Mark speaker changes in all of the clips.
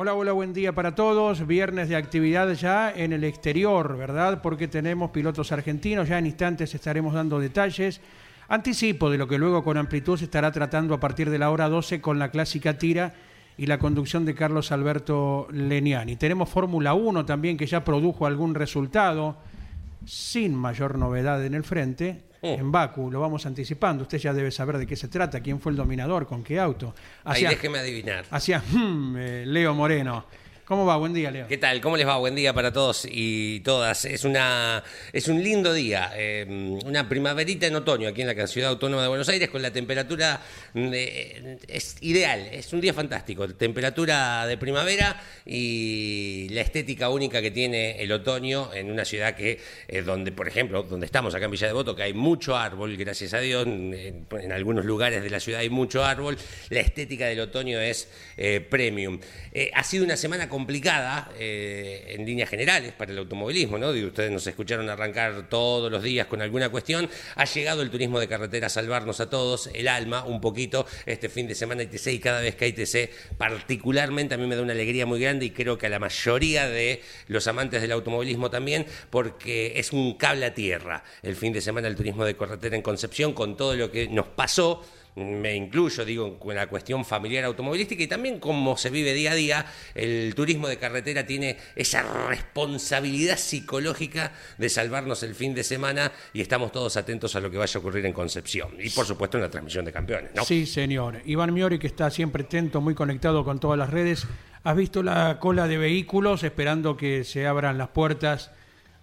Speaker 1: Hola, hola, buen día para todos. Viernes de actividad ya en el exterior, ¿verdad? Porque tenemos pilotos argentinos. Ya en instantes estaremos dando detalles. Anticipo de lo que luego con amplitud se estará tratando a partir de la hora 12 con la clásica tira y la conducción de Carlos Alberto Leniani. Tenemos Fórmula 1 también que ya produjo algún resultado sin mayor novedad en el frente. En Baku, lo vamos anticipando. Usted ya debe saber de qué se trata, quién fue el dominador, con qué auto.
Speaker 2: Ahí déjeme adivinar.
Speaker 1: Hacia hmm, eh, Leo Moreno. ¿Cómo va? Buen día, Leo.
Speaker 2: ¿Qué tal? ¿Cómo les va? Buen día para todos y todas. Es una es un lindo día, eh, una primaverita en otoño aquí en la ciudad autónoma de Buenos Aires con la temperatura eh, es ideal, es un día fantástico, temperatura de primavera y la estética única que tiene el otoño en una ciudad que eh, donde, por ejemplo, donde estamos acá en Villa Devoto, que hay mucho árbol, gracias a Dios, en, en algunos lugares de la ciudad hay mucho árbol, la estética del otoño es premium. ha sido una semana complicada eh, en líneas generales para el automovilismo, ¿no? ustedes nos escucharon arrancar todos los días con alguna cuestión. Ha llegado el turismo de carretera a salvarnos a todos, el alma, un poquito, este fin de semana ITC y cada vez que ITC, particularmente a mí me da una alegría muy grande y creo que a la mayoría de los amantes del automovilismo también, porque es un cable a tierra el fin de semana el turismo de carretera en Concepción con todo lo que nos pasó me incluyo, digo, con la cuestión familiar automovilística y también cómo se vive día a día, el turismo de carretera tiene esa responsabilidad psicológica de salvarnos el fin de semana y estamos todos atentos a lo que vaya a ocurrir en Concepción y por supuesto en la transmisión de campeones. ¿no?
Speaker 1: Sí, señor. Iván Miori, que está siempre atento, muy conectado con todas las redes. ¿Has visto la cola de vehículos esperando que se abran las puertas?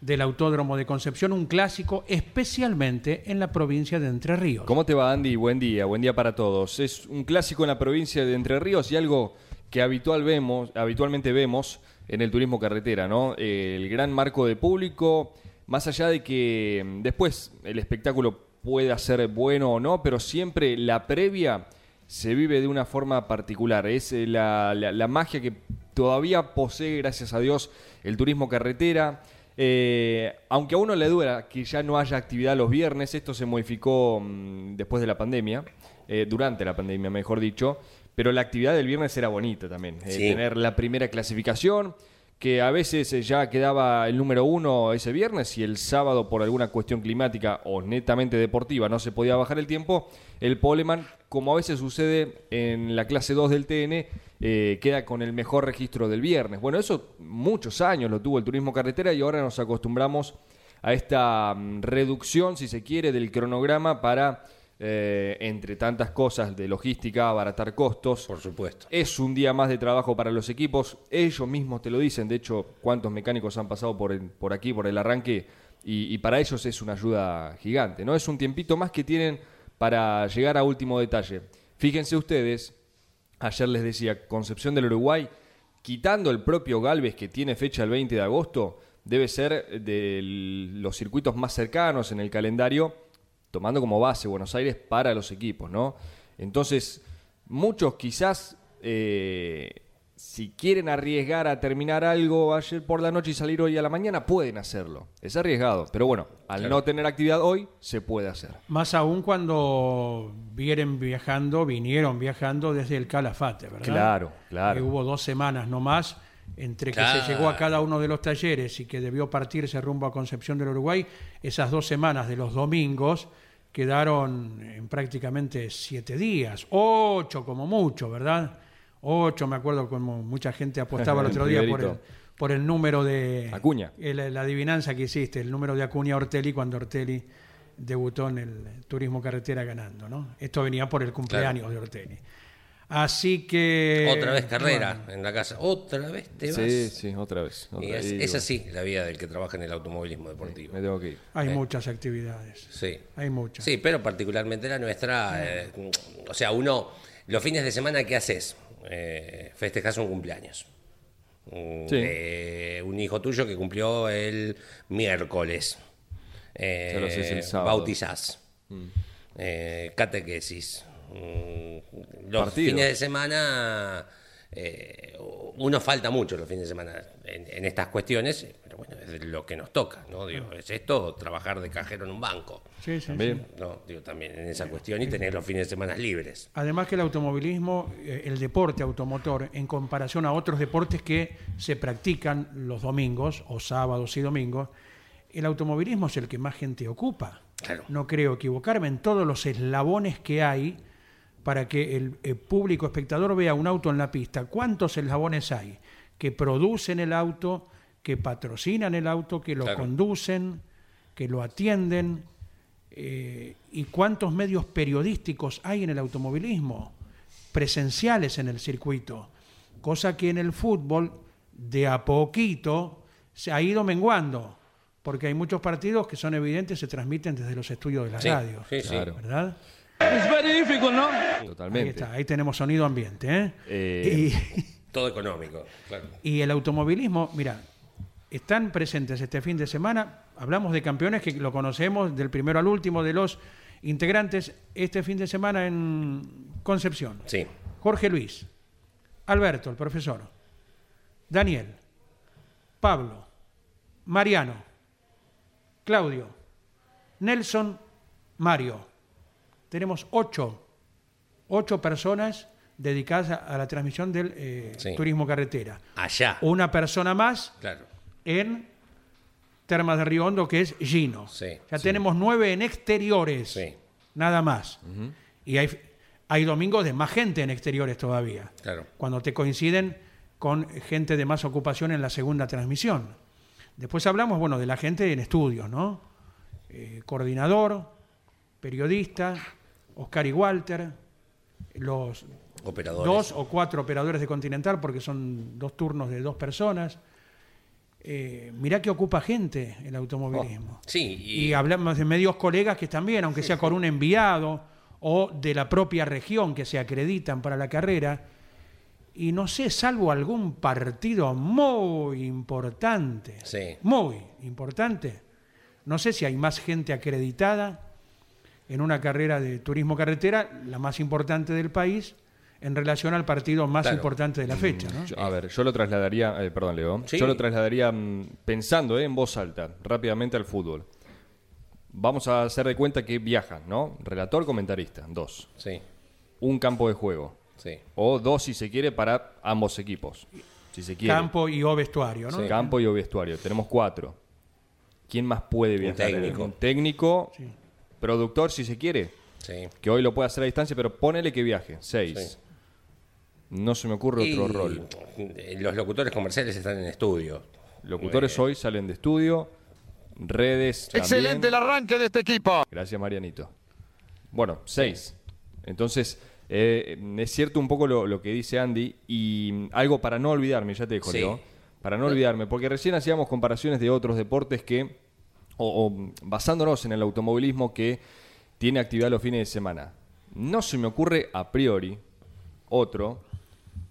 Speaker 1: Del Autódromo de Concepción, un clásico especialmente en la provincia de Entre Ríos.
Speaker 3: ¿Cómo te va Andy? Buen día, buen día para todos. Es un clásico en la provincia de Entre Ríos y algo que habitual vemos, habitualmente vemos en el turismo carretera, ¿no? el gran marco de público, más allá de que mm, después el espectáculo pueda ser bueno o no, pero siempre la previa se vive de una forma particular. Es eh, la, la magia que todavía posee, gracias a Dios, el turismo carretera eh, aunque a uno le duela que ya no haya actividad los viernes, esto se modificó mm, después de la pandemia, eh, durante la pandemia, mejor dicho, pero la actividad del viernes era bonita también. Eh, tener la primera clasificación, que a veces ya quedaba el número uno ese viernes y el sábado por alguna cuestión climática o netamente deportiva no se podía bajar el tiempo, el poleman, como a veces sucede en la clase 2 del TN, eh, queda con el mejor registro del viernes. Bueno, eso muchos años lo tuvo el turismo carretera y ahora nos acostumbramos a esta mm, reducción, si se quiere, del cronograma para eh, entre tantas cosas de logística, abaratar costos.
Speaker 2: Por supuesto.
Speaker 3: Es un día más de trabajo para los equipos. Ellos mismos te lo dicen. De hecho, cuántos mecánicos han pasado por, por aquí, por el arranque. Y, para ellos es una ayuda gigante. ¿no? Es un tiempito más que tienen para llegar a último detalle. Fíjense ustedes, ayer les decía, Concepción del Uruguay, quitando el propio Galvez que tiene fecha el 20 de agosto, debe ser de los circuitos más cercanos en el calendario tomando como base Buenos Aires para los equipos, ¿no? Entonces, muchos quizás, eh, si quieren arriesgar a terminar algo ayer por la noche y salir hoy a la mañana, pueden hacerlo. Es arriesgado, pero bueno, al no tener actividad hoy, se puede hacer.
Speaker 1: Más aún cuando vienen viajando, vinieron viajando desde el Calafate, ¿verdad?
Speaker 3: Claro, claro.
Speaker 1: Que hubo dos semanas nomás entre que se llegó a cada uno de los talleres y que debió partirse rumbo a Concepción del Uruguay, esas dos semanas de los domingos, quedaron en prácticamente siete días, ocho como mucho, ¿verdad? Ocho, me acuerdo como mucha gente apostaba el otro día por el, por el número de...
Speaker 3: Acuña.
Speaker 1: la adivinanza que hiciste, el número de Acuña Ortelli cuando Ortelli debutó en el turismo carretera ganando, ¿no? Esto venía por el cumpleaños de Ortelli. Así que...
Speaker 2: Otra vez carrera
Speaker 1: bueno,
Speaker 2: en la casa. Otra vez te vas.
Speaker 3: Sí, sí, otra vez.
Speaker 2: Y
Speaker 3: otra-
Speaker 2: es,
Speaker 3: y
Speaker 2: es así la vida del que trabaja en el automovilismo deportivo.
Speaker 3: Me tengo que ir.
Speaker 1: hay muchas actividades.
Speaker 2: Sí.
Speaker 1: Hay muchas.
Speaker 2: Sí, pero particularmente la nuestra, eh, o sea, uno, los fines de semana, ¿qué haces? Eh, festejas un cumpleaños. Un,
Speaker 3: Sí.
Speaker 2: eh, un hijo tuyo que cumplió el miércoles. Eh,
Speaker 3: el sábado.
Speaker 2: bautizás. Eh, catequesis. Mm, Los
Speaker 3: Partido.
Speaker 2: fines de semana, eh, uno falta mucho los fines de semana en, en estas cuestiones, pero bueno, es lo que nos toca, ¿no? Digo, es esto, trabajar de cajero en un banco.
Speaker 1: Sí, sí,
Speaker 3: También.
Speaker 1: sí.
Speaker 2: No, digo, también en esa cuestión y tener los fines de semana libres.
Speaker 1: Además que el automovilismo, eh, el deporte automotor, en comparación a otros deportes que se practican los domingos o sábados y domingos, el automovilismo es el que más gente ocupa.
Speaker 2: Claro.
Speaker 1: No creo equivocarme en todos los eslabones que hay para que el, el público espectador vea un auto en la pista. ¿Cuántos eslabones hay que producen el auto, que patrocinan el auto, que lo
Speaker 2: Claro.
Speaker 1: conducen, que lo atienden? Eh, ¿Y cuántos medios periodísticos hay en el automovilismo? Presenciales en el circuito. Cosa que en el fútbol, de a poquito, se ha ido menguando. Porque hay muchos partidos que son evidentes, se transmiten desde los estudios de la
Speaker 2: Sí,
Speaker 1: radio.
Speaker 2: sí, sí.
Speaker 3: Claro.
Speaker 1: ¿Verdad? Ahí
Speaker 3: Totalmente.
Speaker 1: está, ahí tenemos sonido ambiente. ¿eh?
Speaker 3: Eh,
Speaker 2: Todo económico. claro.
Speaker 1: Y, y el automovilismo, mira, están presentes este fin de semana. Hablamos de campeones que lo conocemos del primero al último de los integrantes este fin de semana en Concepción.
Speaker 2: Sí,
Speaker 1: Jorge Luis, Alberto, el profesor, Daniel, Pablo, Mariano, Claudio, Nelson, Mario. Tenemos ocho, ocho personas dedicadas a, a la transmisión del eh,
Speaker 2: Sí.
Speaker 1: turismo carretera.
Speaker 2: allá.
Speaker 1: Una persona más
Speaker 2: Claro.
Speaker 1: en Termas de Río Hondo, que es Gino.
Speaker 2: Sí,
Speaker 1: ya
Speaker 2: sí.
Speaker 1: tenemos nueve en exteriores, nada más. Y hay, hay domingos de más gente en exteriores todavía,
Speaker 2: Claro.
Speaker 1: cuando te coinciden con gente de más ocupación en la segunda transmisión. Después hablamos, bueno, de la gente en estudios, ¿no? Eh, coordinador, periodista, Oscar y Walter, los
Speaker 2: Operadores.
Speaker 1: dos o cuatro operadores de Continental, porque son dos turnos de dos personas. Eh, mirá que ocupa gente el automovilismo.
Speaker 2: Sí,
Speaker 1: Y,
Speaker 2: y,
Speaker 1: hablamos de medios colegas que también, aunque sea con un enviado o de la propia región que se acreditan para la carrera, y no sé, salvo algún partido muy importante,
Speaker 2: Sí.
Speaker 1: muy importante, no sé si hay más gente acreditada en una carrera de turismo carretera, la más importante del país, en relación al partido más
Speaker 2: Claro.
Speaker 1: importante de la fecha. ¿no?
Speaker 3: Yo- a ver, yo lo trasladaría, eh, perdón Leo,
Speaker 2: Sí.
Speaker 3: yo lo trasladaría mm, pensando eh, en voz alta, rápidamente al fútbol. Vamos a hacer de cuenta que viajan, ¿no? Relator, comentarista, dos.
Speaker 2: sí,
Speaker 3: Un campo de juego.
Speaker 2: sí.
Speaker 3: O dos, si se quiere, para ambos equipos. Si se quiere.
Speaker 1: Campo y o vestuario, ¿no?
Speaker 2: Sí.
Speaker 3: Campo y o vestuario. Tenemos cuatro. ¿Quién más puede viajar?
Speaker 2: técnico.
Speaker 3: Un técnico, productor, si se quiere.
Speaker 2: sí.
Speaker 3: Que hoy lo puede hacer a distancia, pero ponele que viaje. Seis.
Speaker 2: Sí.
Speaker 3: No se me ocurre otro
Speaker 2: Y,
Speaker 3: rol.
Speaker 2: Los locutores comerciales están en estudio.
Speaker 3: Locutores
Speaker 2: Eh,
Speaker 3: hoy salen de estudio, redes.
Speaker 4: Excelente el arranque de este equipo.
Speaker 3: Gracias, Marianito. Bueno, seis. Entonces, eh, es cierto un poco lo, lo que dice Andy y algo para no olvidarme, ya te dejo,
Speaker 2: Sí.
Speaker 3: Leo. Para no olvidarme, porque recién hacíamos comparaciones de otros deportes que, o, o, basándonos en el automovilismo que tiene actividad los fines de semana. No se me ocurre a priori otro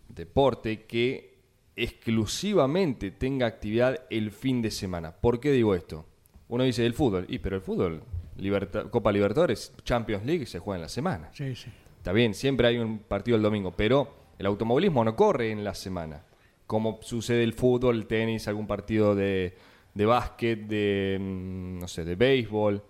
Speaker 3: deporte que exclusivamente tenga actividad el fin de semana. ¿Por qué digo esto? Uno dice el fútbol, y pero el fútbol, Liberta- Copa Libertadores, Champions League se juega en la semana.
Speaker 1: Sí, sí.
Speaker 3: Está bien, siempre hay un partido el domingo, pero el automovilismo no corre en la semana. Como sucede el fútbol, el tenis, algún partido de, de básquet, de, mm, no sé, de béisbol.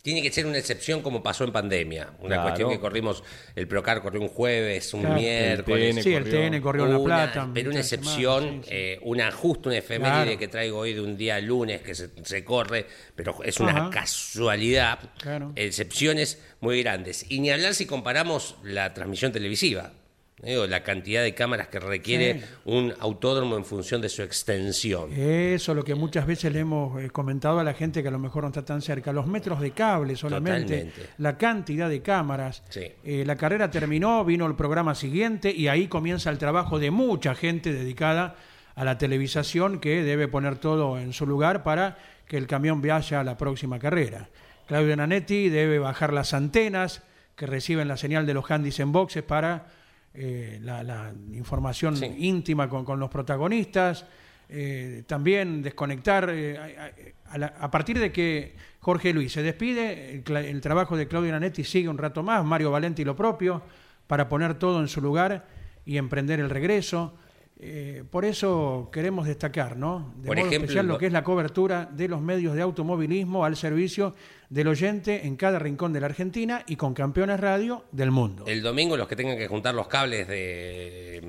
Speaker 2: Tiene que ser una excepción como pasó en pandemia. Una
Speaker 3: Claro.
Speaker 2: cuestión que corrimos, el Procar corrió un jueves, un
Speaker 1: Claro.
Speaker 2: miércoles.
Speaker 3: TN
Speaker 1: Sí, el
Speaker 3: corrió.
Speaker 1: TN corrió en La
Speaker 2: Una-
Speaker 1: Plata.
Speaker 2: pero una excepción,
Speaker 1: sí, sí.
Speaker 2: eh, una justo una efeméride
Speaker 1: Claro.
Speaker 2: que traigo hoy de un día lunes que se, se corre, pero es una
Speaker 1: Ajá.
Speaker 2: casualidad.
Speaker 1: Claro.
Speaker 2: Excepciones muy grandes. Y ni hablar si comparamos la transmisión televisiva. Digo, la cantidad de cámaras que requiere
Speaker 1: Sí.
Speaker 2: un autódromo en función de su extensión.
Speaker 1: Eso, lo que muchas veces le hemos eh, comentado a la gente que a lo mejor no está tan cerca. Los metros de cable solamente,
Speaker 2: Totalmente.
Speaker 1: la cantidad de cámaras.
Speaker 2: Sí.
Speaker 1: Eh, la carrera terminó, vino el programa siguiente y ahí comienza el trabajo de mucha gente dedicada a la televisación que debe poner todo en su lugar para que el camión vaya a la próxima carrera. Claudio Nanetti debe bajar las antenas que reciben la señal de los handys en boxes para eh, la, la información
Speaker 2: Sí.
Speaker 1: íntima con, con los protagonistas. Eh, también desconectar, eh, a, a la- a partir de que Jorge Luis se despide, el, trabajo de Claudio Nanetti sigue un rato más, Mario Valenti lo propio, para poner todo en su lugar y emprender el regreso. Por eso queremos destacar, ¿no? De
Speaker 2: Por
Speaker 1: modo
Speaker 2: ejemplo,
Speaker 1: especial lo- que es la cobertura de los medios de automovilismo al servicio del oyente en cada rincón de la Argentina y con Campeones Radio del mundo.
Speaker 2: El domingo los que tengan que juntar los cables de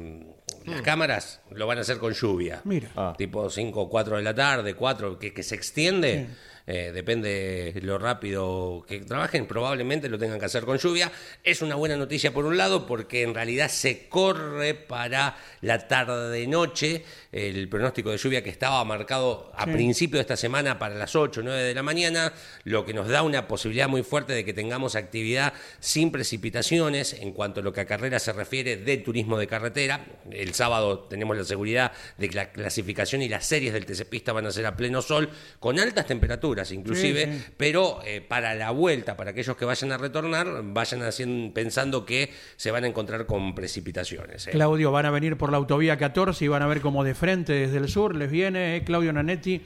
Speaker 2: mm, las cámaras lo van a hacer con lluvia.
Speaker 1: Mira.
Speaker 3: Ah.
Speaker 2: Tipo 5 o 4 de la tarde, 4, que, que se extiende. Eh, depende lo rápido que trabajen, probablemente lo tengan que hacer con lluvia. Es una buena noticia por un lado porque en realidad se corre para la tarde-noche el pronóstico de lluvia que estaba marcado a
Speaker 1: Sí.
Speaker 2: principio de esta semana para las 8 o 9 de la mañana, lo que nos da una posibilidad muy fuerte de que tengamos actividad sin precipitaciones en cuanto a lo que a carrera se refiere de turismo de carretera. El sábado tenemos la seguridad de que la clasificación y las series del TC Pista van a ser a pleno sol, con altas temperaturas inclusive,
Speaker 1: Sí, sí.
Speaker 2: pero eh, para la vuelta, para aquellos que vayan a retornar, vayan haciendo, pensando que se van a encontrar con precipitaciones. eh.
Speaker 1: Claudio, van a venir por la autovía 14 y van a ver como de frente desde el sur les viene eh, Claudio Nanetti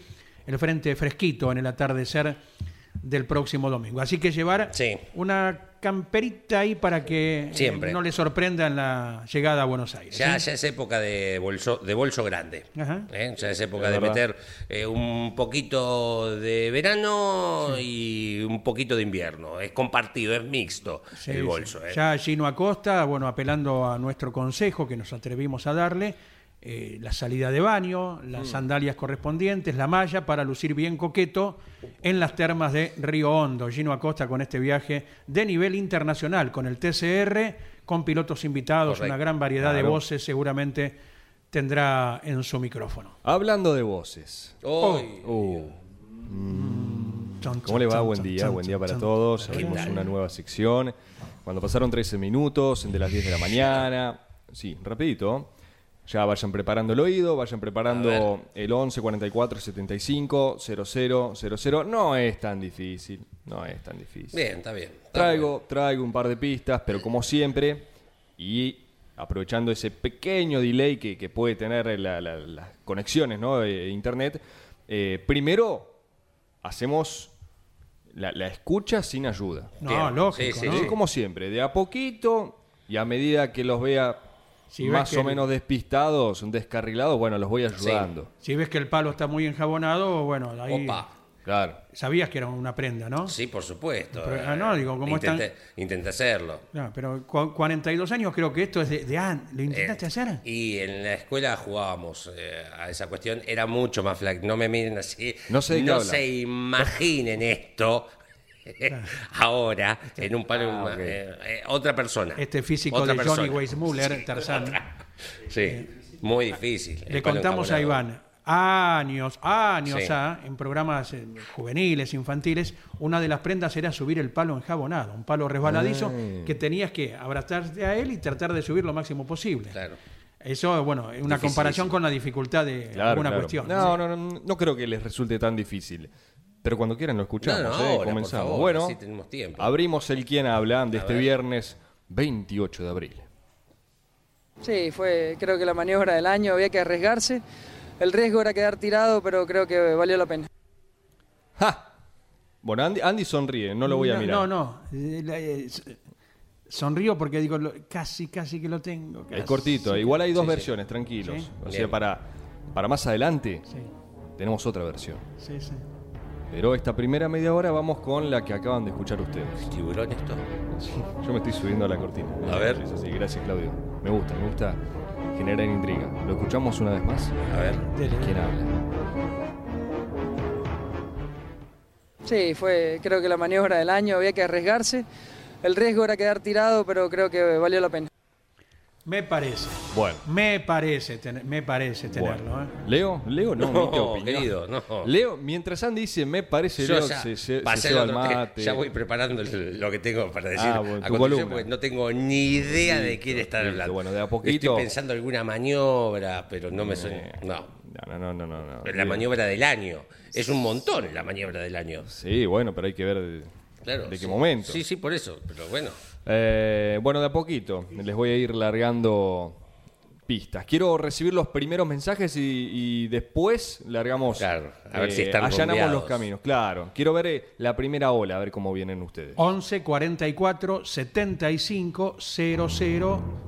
Speaker 1: el frente fresquito en el atardecer del próximo domingo. Así que llevar
Speaker 2: Sí.
Speaker 1: una camperita ahí para que eh,
Speaker 2: Siempre.
Speaker 1: no le sorprenda en la llegada a Buenos Aires.
Speaker 2: Ya,
Speaker 1: ¿sí?
Speaker 2: ya es época de bolso, de bolso grande.
Speaker 1: Ajá.
Speaker 2: ¿eh? Ya es época
Speaker 3: Es
Speaker 2: de
Speaker 3: verdad.
Speaker 2: meter eh, un poquito de verano y un poquito de invierno. Es compartido, es mixto
Speaker 1: Sí,
Speaker 2: el
Speaker 1: sí.
Speaker 2: bolso. ¿eh?
Speaker 1: Ya Gino Acosta, bueno, apelando a nuestro consejo que nos atrevimos a darle, eh, la salida de baño, las sandalias correspondientes, la malla para lucir bien coqueto en las termas de Río Hondo. Gino Acosta con este viaje de nivel internacional, con el TCR, con pilotos invitados,
Speaker 2: Correcto.
Speaker 1: una gran variedad de voces seguramente tendrá en su micrófono.
Speaker 3: Hablando de voces.
Speaker 2: Hoy,
Speaker 3: Uh,
Speaker 1: Chon,
Speaker 3: ¿Cómo le va? Buen día, buen día para todos.
Speaker 2: ¿Qué
Speaker 3: Abrimos una nueva sección. Cuando pasaron 13 minutos, de las 10 de la mañana. Sí, rapidito. Ya vayan preparando el oído, vayan preparando el 11 44 75 00 00. No es tan difícil, no es tan difícil.
Speaker 2: bien, está bien. está
Speaker 3: Traigo, traigo un par de pistas, pero como siempre, y aprovechando ese pequeño delay que, que puede tener la- la- las conexiones ¿no? de internet, eh, primero hacemos la, la escucha sin ayuda.
Speaker 1: No,
Speaker 2: Bien.
Speaker 1: lógico,
Speaker 2: Sí, sí,
Speaker 1: ¿no?
Speaker 3: Sí, Como siempre, de a poquito y a medida que los vea
Speaker 1: Si
Speaker 3: más o
Speaker 1: el-
Speaker 3: menos despistados, descarrilados, bueno, los voy ayudando.
Speaker 1: Si ves que el palo está muy enjabonado, bueno, ahí
Speaker 2: Opa.
Speaker 3: Claro.
Speaker 1: sabías que era una prenda, ¿no?
Speaker 2: Sí, por supuesto.
Speaker 1: Pero,
Speaker 2: eh,
Speaker 1: ah, no, digo, ¿cómo
Speaker 2: intenté,
Speaker 1: están?
Speaker 2: intenté hacerlo.
Speaker 1: No, pero cu- 42 años creo que esto es de, de an- ¿Lo intentaste
Speaker 2: Eh,
Speaker 1: hacer?
Speaker 2: Y en la escuela jugábamos eh, a esa cuestión. Era mucho más flac. No me miren así.
Speaker 3: No sé de
Speaker 2: No se imaginen esto. Ahora, en un palo.
Speaker 3: Ah,
Speaker 2: eh, eh, otra persona.
Speaker 1: Este físico
Speaker 2: Otra
Speaker 1: de Johnny. Weissmuller, Tarzán.
Speaker 2: Otra. Sí, muy difícil.
Speaker 1: Le contamos a. Iván, años, años
Speaker 2: Sí.
Speaker 1: en programas eh, juveniles, infantiles, una de las prendas era subir el palo enjabonado, un palo resbaladizo
Speaker 3: Ay.
Speaker 1: que tenías que abrazarte a él y tratar de subir lo máximo posible.
Speaker 2: Claro.
Speaker 1: Eso, bueno, una comparación con la dificultad de
Speaker 3: Claro,
Speaker 1: alguna
Speaker 3: claro.
Speaker 1: cuestión.
Speaker 3: No, no, no, no creo que les resulte tan difícil. Pero cuando quieran lo escuchamos,
Speaker 2: No, no,
Speaker 3: ¿eh?
Speaker 2: ahora, por
Speaker 3: comenzamos.
Speaker 2: favor,
Speaker 3: bueno,
Speaker 2: así tenemos tiempo.
Speaker 3: abrimos el quién habla de
Speaker 2: A
Speaker 3: este
Speaker 2: ver.
Speaker 3: viernes 28 de abril.
Speaker 4: Sí, fue creo que la maniobra del año, había que arriesgarse. El riesgo era quedar tirado, pero creo que valió la pena.
Speaker 3: ¡Ja! Bueno, Andy, Andy sonríe, no lo voy a
Speaker 1: no,
Speaker 3: mirar.
Speaker 1: No, no. eh, eh, Sonrío porque digo, casi, casi que lo tengo.
Speaker 3: Es
Speaker 1: casi.
Speaker 3: cortito, igual hay dos
Speaker 2: Sí, sí.
Speaker 3: versiones, tranquilos.
Speaker 1: Sí.
Speaker 3: O sea, para, para más adelante
Speaker 1: Sí,
Speaker 3: tenemos otra versión.
Speaker 1: sí, sí.
Speaker 3: Pero esta primera media hora vamos con la que acaban de escuchar ustedes.
Speaker 2: ¿Tiburón esto?
Speaker 3: Yo me estoy subiendo a la cortina.
Speaker 2: A ver.
Speaker 3: Es así, gracias Claudio. Me gusta, me gusta generar intriga. ¿Lo escuchamos una vez más?
Speaker 2: A ver.
Speaker 3: ¿Quién habla?
Speaker 4: Sí, fue creo que la maniobra del año, había que arriesgarse. El riesgo era quedar tirado, pero creo que valió la pena.
Speaker 1: Me parece.
Speaker 3: Bueno.
Speaker 1: Me parece, tener- me parece tenerlo.
Speaker 3: Bueno.
Speaker 1: ¿eh?
Speaker 3: Leo, Leo, no,
Speaker 2: No,
Speaker 3: opinión.
Speaker 2: querido, no.
Speaker 3: Leo, mientras Andy dice, me parece,
Speaker 2: Yo
Speaker 3: Leo,
Speaker 2: ya,
Speaker 3: se, se,
Speaker 2: va a
Speaker 3: se
Speaker 2: el
Speaker 3: mate.
Speaker 2: ya voy preparando lo que tengo para decir
Speaker 3: Ah, bueno,
Speaker 2: a
Speaker 3: tu
Speaker 2: continuación, porque no tengo ni idea de quién
Speaker 3: listo.
Speaker 2: hablando.
Speaker 3: Bueno, de a poquito-
Speaker 2: Estoy pensando alguna maniobra, pero no me suena. No.
Speaker 3: No, no, no, no. no.
Speaker 2: La maniobra del año. Es un montón la maniobra del año.
Speaker 3: Sí, bueno, pero hay que ver de,
Speaker 2: Claro.
Speaker 3: de qué
Speaker 2: sí.
Speaker 3: momento.
Speaker 2: Sí, sí, por eso. Pero bueno.
Speaker 3: Eh, bueno, de a poquito. Les voy a ir largando pistas. Quiero recibir los primeros mensajes y, y después largamos. eh,
Speaker 2: Claro, a ver si están
Speaker 3: Allanamos
Speaker 2: rumbeados.
Speaker 3: los caminos, claro. Quiero ver eh, la primera ola, a ver cómo vienen ustedes.
Speaker 1: 11 44 75 00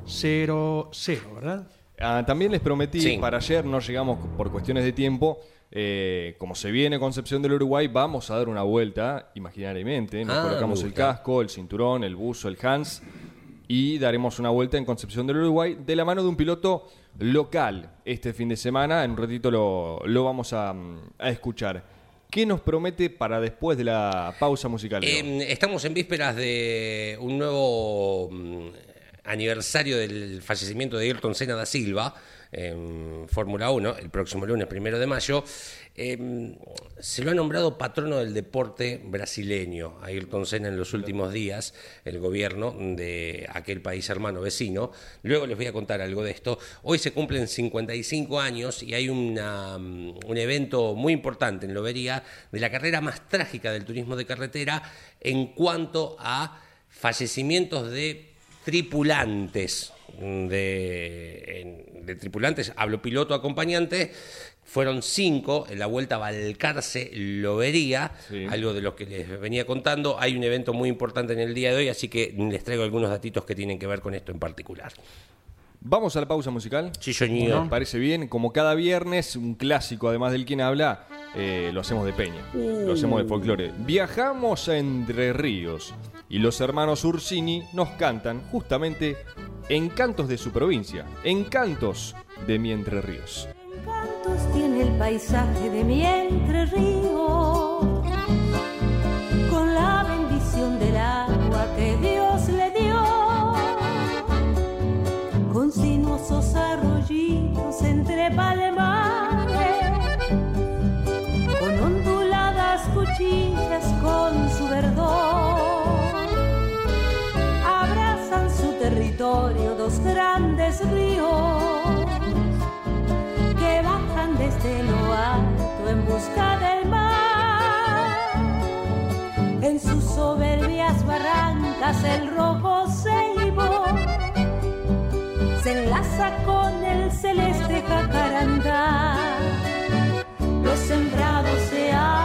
Speaker 1: 00, ¿verdad?
Speaker 3: Ah, también les prometí,
Speaker 2: Sí.
Speaker 3: para ayer no llegamos por cuestiones de tiempo. Eh, como se viene Concepción del Uruguay, vamos a dar una vuelta imaginariamente. Nos
Speaker 2: Ah,
Speaker 3: colocamos el casco, el cinturón, el buzo, el Hans y daremos una vuelta en Concepción del Uruguay de la mano de un piloto local este fin de semana. En un ratito lo, lo vamos a, mm, a escuchar. ¿Qué nos promete para después de la pausa musical?
Speaker 2: Eh, estamos en vísperas de un nuevo mm, aniversario del fallecimiento de Ayrton Senna da Silva en Fórmula 1, el próximo lunes, primero de mayo. Eh, se lo ha nombrado patrono del deporte brasileño Ayrton Senna en los últimos días, el gobierno de aquel país hermano vecino. Luego les voy a contar algo de esto. Hoy se cumplen 55 años y hay una, mm, un evento muy importante en Lobería de la carrera más trágica del turismo de carretera en cuanto a fallecimientos de tripulantes de, en- de tripulantes, hablo piloto acompañante, fueron cinco en la vuelta a Balcarce Lobería,
Speaker 3: Sí.
Speaker 2: algo de lo que les venía contando. Hay un evento muy importante en el día de hoy, así que les traigo algunos datitos que tienen que ver con esto en particular.
Speaker 3: Vamos a la pausa musical.
Speaker 2: Sí, señor.
Speaker 3: Me parece bien. Como cada viernes, un clásico, además del quien habla, eh, lo hacemos de peña. Lo hacemos de folclore. Viajamos a Entre Ríos y los hermanos Ursini nos cantan justamente encantos de su provincia, encantos de mi Entre Ríos.
Speaker 5: Encantos tiene el paisaje de mi entre río, con la bendición del agua que Dios le dio, con sinuosos arroyitos entre palmares, con onduladas cuchillas con desde lo alto en busca del mar. En sus soberbias barrancas el rojo ceibo se enlaza con el celeste jacarandá. Los sembrados se abren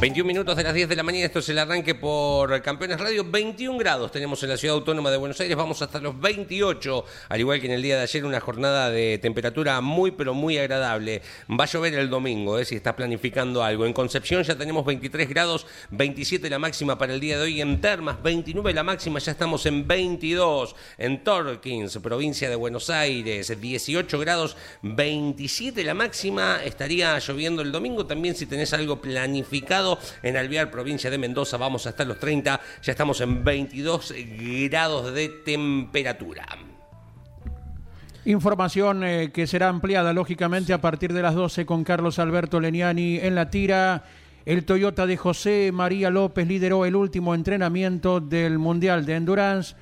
Speaker 2: 21 minutos de las 10 de la mañana, esto es el arranque por Campeones Radio. 21 grados tenemos en la ciudad autónoma de Buenos Aires, vamos hasta los 28, al igual que en el día de ayer, una jornada de temperatura muy, pero muy agradable. Va a llover el domingo, eh, si estás planificando algo. En Concepción ya tenemos 23 grados, 27 la máxima para el día de hoy. En Termas, 29 la máxima, ya estamos en 22. En Torkins, provincia de Buenos Aires, 18 grados, 27 la máxima. Estaría lloviendo el domingo también si tenés algo planificado en Alvear, provincia de Mendoza. Vamos hasta los 30, ya estamos en 22 grados de temperatura.
Speaker 1: Información eh, que será ampliada lógicamente a partir de las 12 con Carlos Alberto Leniani en la tira. El Toyota de José María López lideró el último entrenamiento del Mundial de Endurance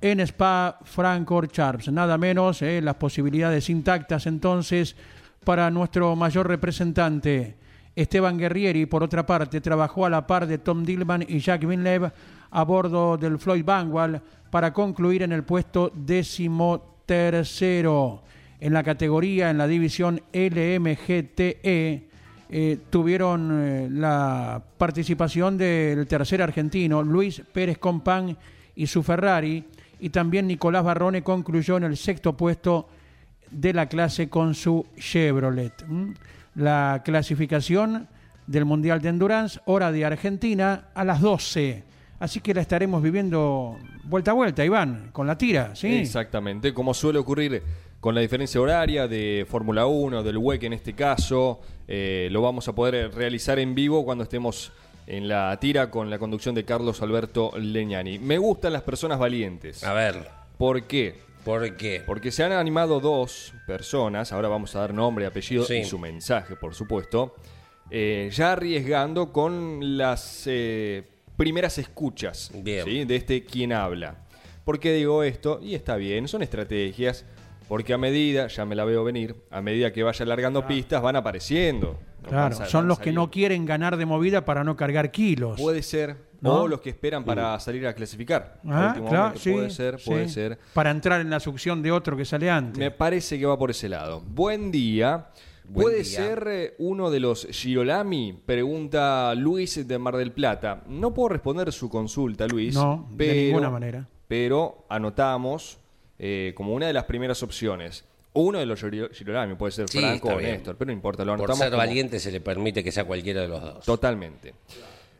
Speaker 1: en Spa Francorchamps. Nada menos, eh, las posibilidades intactas entonces para nuestro mayor representante. Esteban Guerrieri, por otra parte, trabajó a la par de Tom Dillman y Jacques Villeneuve a bordo del Floyd Vanguard para concluir en el puesto décimo tercero. En la categoría, en la división LMGTE, eh, tuvieron eh, la participación del tercer argentino, Luis Pérez Compán y su Ferrari, y también Nicolás Barrone concluyó en el sexto puesto de la clase con su Chevrolet. La clasificación del Mundial de Endurance, hora de Argentina, a las 12. Así que la estaremos viviendo vuelta a vuelta, Iván, con la tira, ¿sí?
Speaker 3: Exactamente, como suele ocurrir con la diferencia horaria de Fórmula 1, del WEC en este caso, eh, lo vamos a poder realizar en vivo cuando estemos en la tira con la conducción de Carlos Alberto Leñani. Me gustan las personas valientes.
Speaker 2: A ver,
Speaker 3: ¿Por qué?
Speaker 2: ¿Por qué?
Speaker 3: Porque se han animado dos personas, ahora vamos a dar nombre, apellido
Speaker 2: Sí.
Speaker 3: y su mensaje, por supuesto, eh, ya arriesgando con las eh, primeras escuchas
Speaker 2: Bien.
Speaker 3: ¿sí? de este quien habla. ¿Por qué digo esto? Y está bien, son estrategias, porque a medida, ya me la veo venir, a medida que vaya alargando pistas van apareciendo.
Speaker 1: Claro, son los que no quieren ganar de movida para no cargar kilos.
Speaker 3: Puede ser,
Speaker 1: ¿No?
Speaker 3: o los que esperan para salir a clasificar.
Speaker 1: Ah, claro, sí,
Speaker 3: puede ser,
Speaker 1: sí.
Speaker 3: puede ser.
Speaker 1: Para entrar en la succión de otro que sale antes.
Speaker 3: Me parece que va por ese lado. Buen día.
Speaker 2: Buen
Speaker 3: ¿Puede
Speaker 2: día.
Speaker 3: ser eh, uno de los Girolami? Pregunta Luis de Mar del Plata. No puedo responder su consulta, Luis.
Speaker 1: No, de
Speaker 3: pero-
Speaker 1: ninguna manera.
Speaker 3: Pero anotamos eh, como una de las primeras opciones. Uno de los Giro- Girolami, puede ser
Speaker 2: Sí,
Speaker 3: Franco o
Speaker 2: bien.
Speaker 3: Néstor, pero no importa, lo
Speaker 2: Por ser
Speaker 3: como-
Speaker 2: valiente se le permite que sea cualquiera de los dos.
Speaker 3: Totalmente.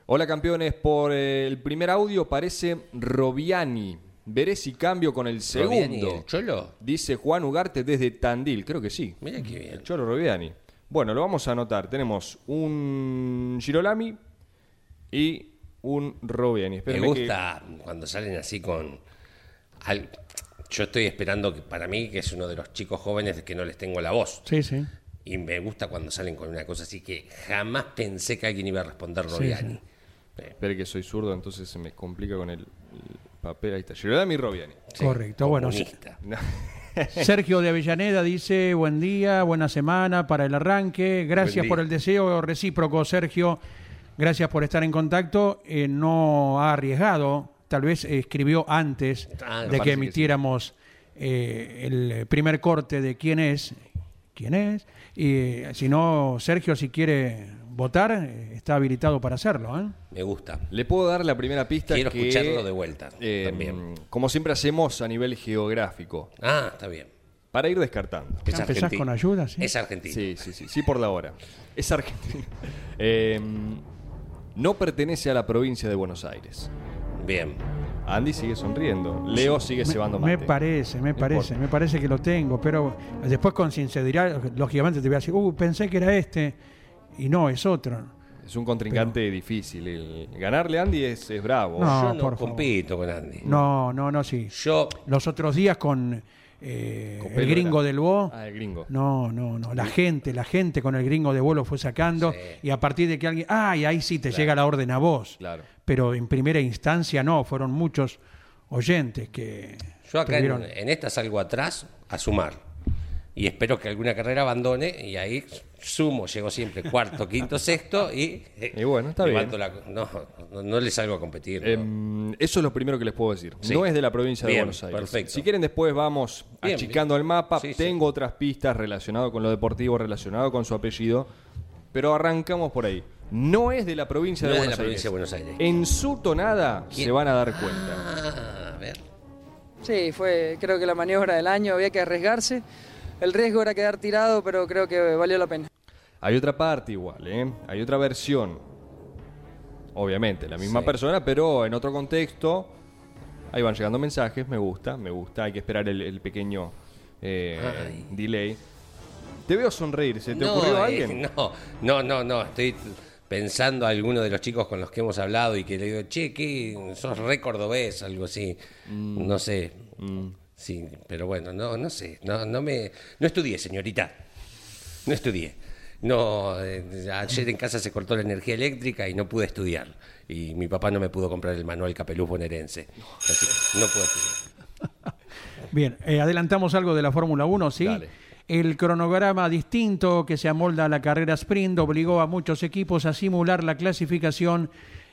Speaker 3: Hola campeones, por eh, el primer audio parece Robiani. Veré si cambio con el
Speaker 2: Robiani,
Speaker 3: segundo.
Speaker 2: ¿el Cholo?
Speaker 3: Dice Juan Ugarte desde Tandil, creo que sí.
Speaker 2: Mira qué
Speaker 3: El
Speaker 2: bien.
Speaker 3: Cholo Robiani. Bueno, lo vamos a anotar. Tenemos un Girolami y un Robiani.
Speaker 2: Me
Speaker 3: que-
Speaker 2: gusta cuando salen así con... al- Yo estoy esperando que para mí, que es uno de los chicos jóvenes que no les tengo la voz.
Speaker 1: Sí, sí.
Speaker 2: Y me gusta cuando salen con una cosa así que jamás pensé que alguien iba a responder Robiani. Eh,
Speaker 3: Espere que soy zurdo, entonces se me complica con el, el papel. Ahí está. Girolami y Robiani.
Speaker 2: sí,
Speaker 1: Correcto, bueno,
Speaker 2: comunista.
Speaker 1: Sergio de Avellaneda dice, buen día, buena semana para el arranque. Gracias por el deseo recíproco, Sergio. Gracias por estar en contacto. Eh, no ha arriesgado, tal vez escribió antes
Speaker 2: Ah,
Speaker 1: de que
Speaker 3: que
Speaker 1: emitiéramos eh, el primer corte de quién es. ¿Quién es? Y eh, si no, Sergio, si quiere votar, eh, está habilitado para hacerlo. ¿eh?
Speaker 2: Me gusta.
Speaker 3: Le puedo dar la primera pista
Speaker 2: Quiero
Speaker 3: que,
Speaker 2: escucharlo de vuelta
Speaker 3: eh,
Speaker 2: también.
Speaker 3: Como siempre hacemos a nivel geográfico,
Speaker 2: Ah, está bien.
Speaker 3: para ir descartando.
Speaker 2: Es
Speaker 1: ¿Ya empezás
Speaker 2: argentino.
Speaker 1: con ayuda, sí?
Speaker 2: Es argentino.
Speaker 3: Sí, sí, sí, sí por la hora. Es argentino. Eh, no pertenece a la provincia de Buenos Aires.
Speaker 2: Bien.
Speaker 3: Andy sigue sonriendo. Leo sigue
Speaker 1: Me-
Speaker 3: cebando
Speaker 1: Me
Speaker 3: mate.
Speaker 1: parece, me parece, me parece que lo tengo, pero después con sinceridad, lógicamente te voy a decir, uh, pensé que era este, y no, es otro.
Speaker 3: Es un contrincante difícil. El- ganarle a Andy es, es bravo.
Speaker 1: No,
Speaker 2: Yo no
Speaker 1: por favor.
Speaker 2: compito con Andy.
Speaker 1: No, no, no, sí.
Speaker 2: Yo,
Speaker 1: Los otros días con eh, el gringo
Speaker 3: era.
Speaker 1: del Bo,
Speaker 3: Ah, el gringo.
Speaker 1: no, no, no, la gente, la gente con el gringo de Bo lo fue sacando,
Speaker 2: Sí.
Speaker 1: y a partir de que alguien, ah, y ahí sí te llega la orden a vos.
Speaker 3: Claro.
Speaker 1: Pero en primera instancia no, fueron muchos oyentes que...
Speaker 2: yo acá en,
Speaker 1: tuvieron-
Speaker 2: en esta salgo atrás a sumar. Y espero que alguna carrera abandone y ahí sumo, llego siempre cuarto, quinto, sexto y, eh,
Speaker 3: Y bueno, está
Speaker 2: levanto
Speaker 3: bien.
Speaker 2: la- no, no, no le salgo a competir. ¿no?
Speaker 3: Em, eso es lo primero que les puedo decir.
Speaker 2: Sí.
Speaker 3: No es de la provincia de Buenos Aires.
Speaker 2: perfecto.
Speaker 3: Si quieren después vamos
Speaker 2: Bien,
Speaker 3: achicando
Speaker 2: bien.
Speaker 3: el mapa.
Speaker 2: Sí, sí.
Speaker 3: Tengo otras pistas relacionadas con lo deportivo, relacionado con su apellido. Pero arrancamos por ahí. No es de la provincia,
Speaker 2: No
Speaker 3: de,
Speaker 2: es de
Speaker 3: Buenos
Speaker 2: la provincia de
Speaker 3: Aires.
Speaker 2: Buenos Aires.
Speaker 3: En su tonada
Speaker 2: ¿Quién?
Speaker 3: se van a dar cuenta.
Speaker 2: Ah, a ver.
Speaker 4: Sí, fue creo que la maniobra del año, había que arriesgarse. El riesgo era quedar tirado, pero creo que valió la pena.
Speaker 3: Hay otra parte igual, ¿eh? Hay otra versión. Obviamente, la misma
Speaker 2: Sí.
Speaker 3: persona, pero en otro contexto. Ahí van llegando mensajes, me gusta, me gusta. Hay que esperar el, el pequeño eh,
Speaker 2: Ay.
Speaker 3: delay. Te veo sonreír, ¿se te
Speaker 2: no,
Speaker 3: ocurrió
Speaker 2: eh,
Speaker 3: alguien?
Speaker 2: no, no, no, no. Estoy pensando a alguno de los chicos con los que hemos hablado y que le digo, che, ¿qué? ¿Sos re cordobés? Algo así.
Speaker 3: Mm.
Speaker 2: No sé. Sí, pero bueno, no, no sé. No, no me. No estudié, señorita. No estudié. no, eh, ayer en casa se cortó la energía eléctrica y no pude estudiar. Y mi papá no me pudo comprar el manual Capeluz bonaerense. Así que no pude estudiar.
Speaker 1: Bien, eh, adelantamos algo de la Fórmula 1, ¿sí?
Speaker 3: Dale.
Speaker 1: El cronograma distinto que se amolda a la carrera sprint obligó a muchos equipos a simular la clasificación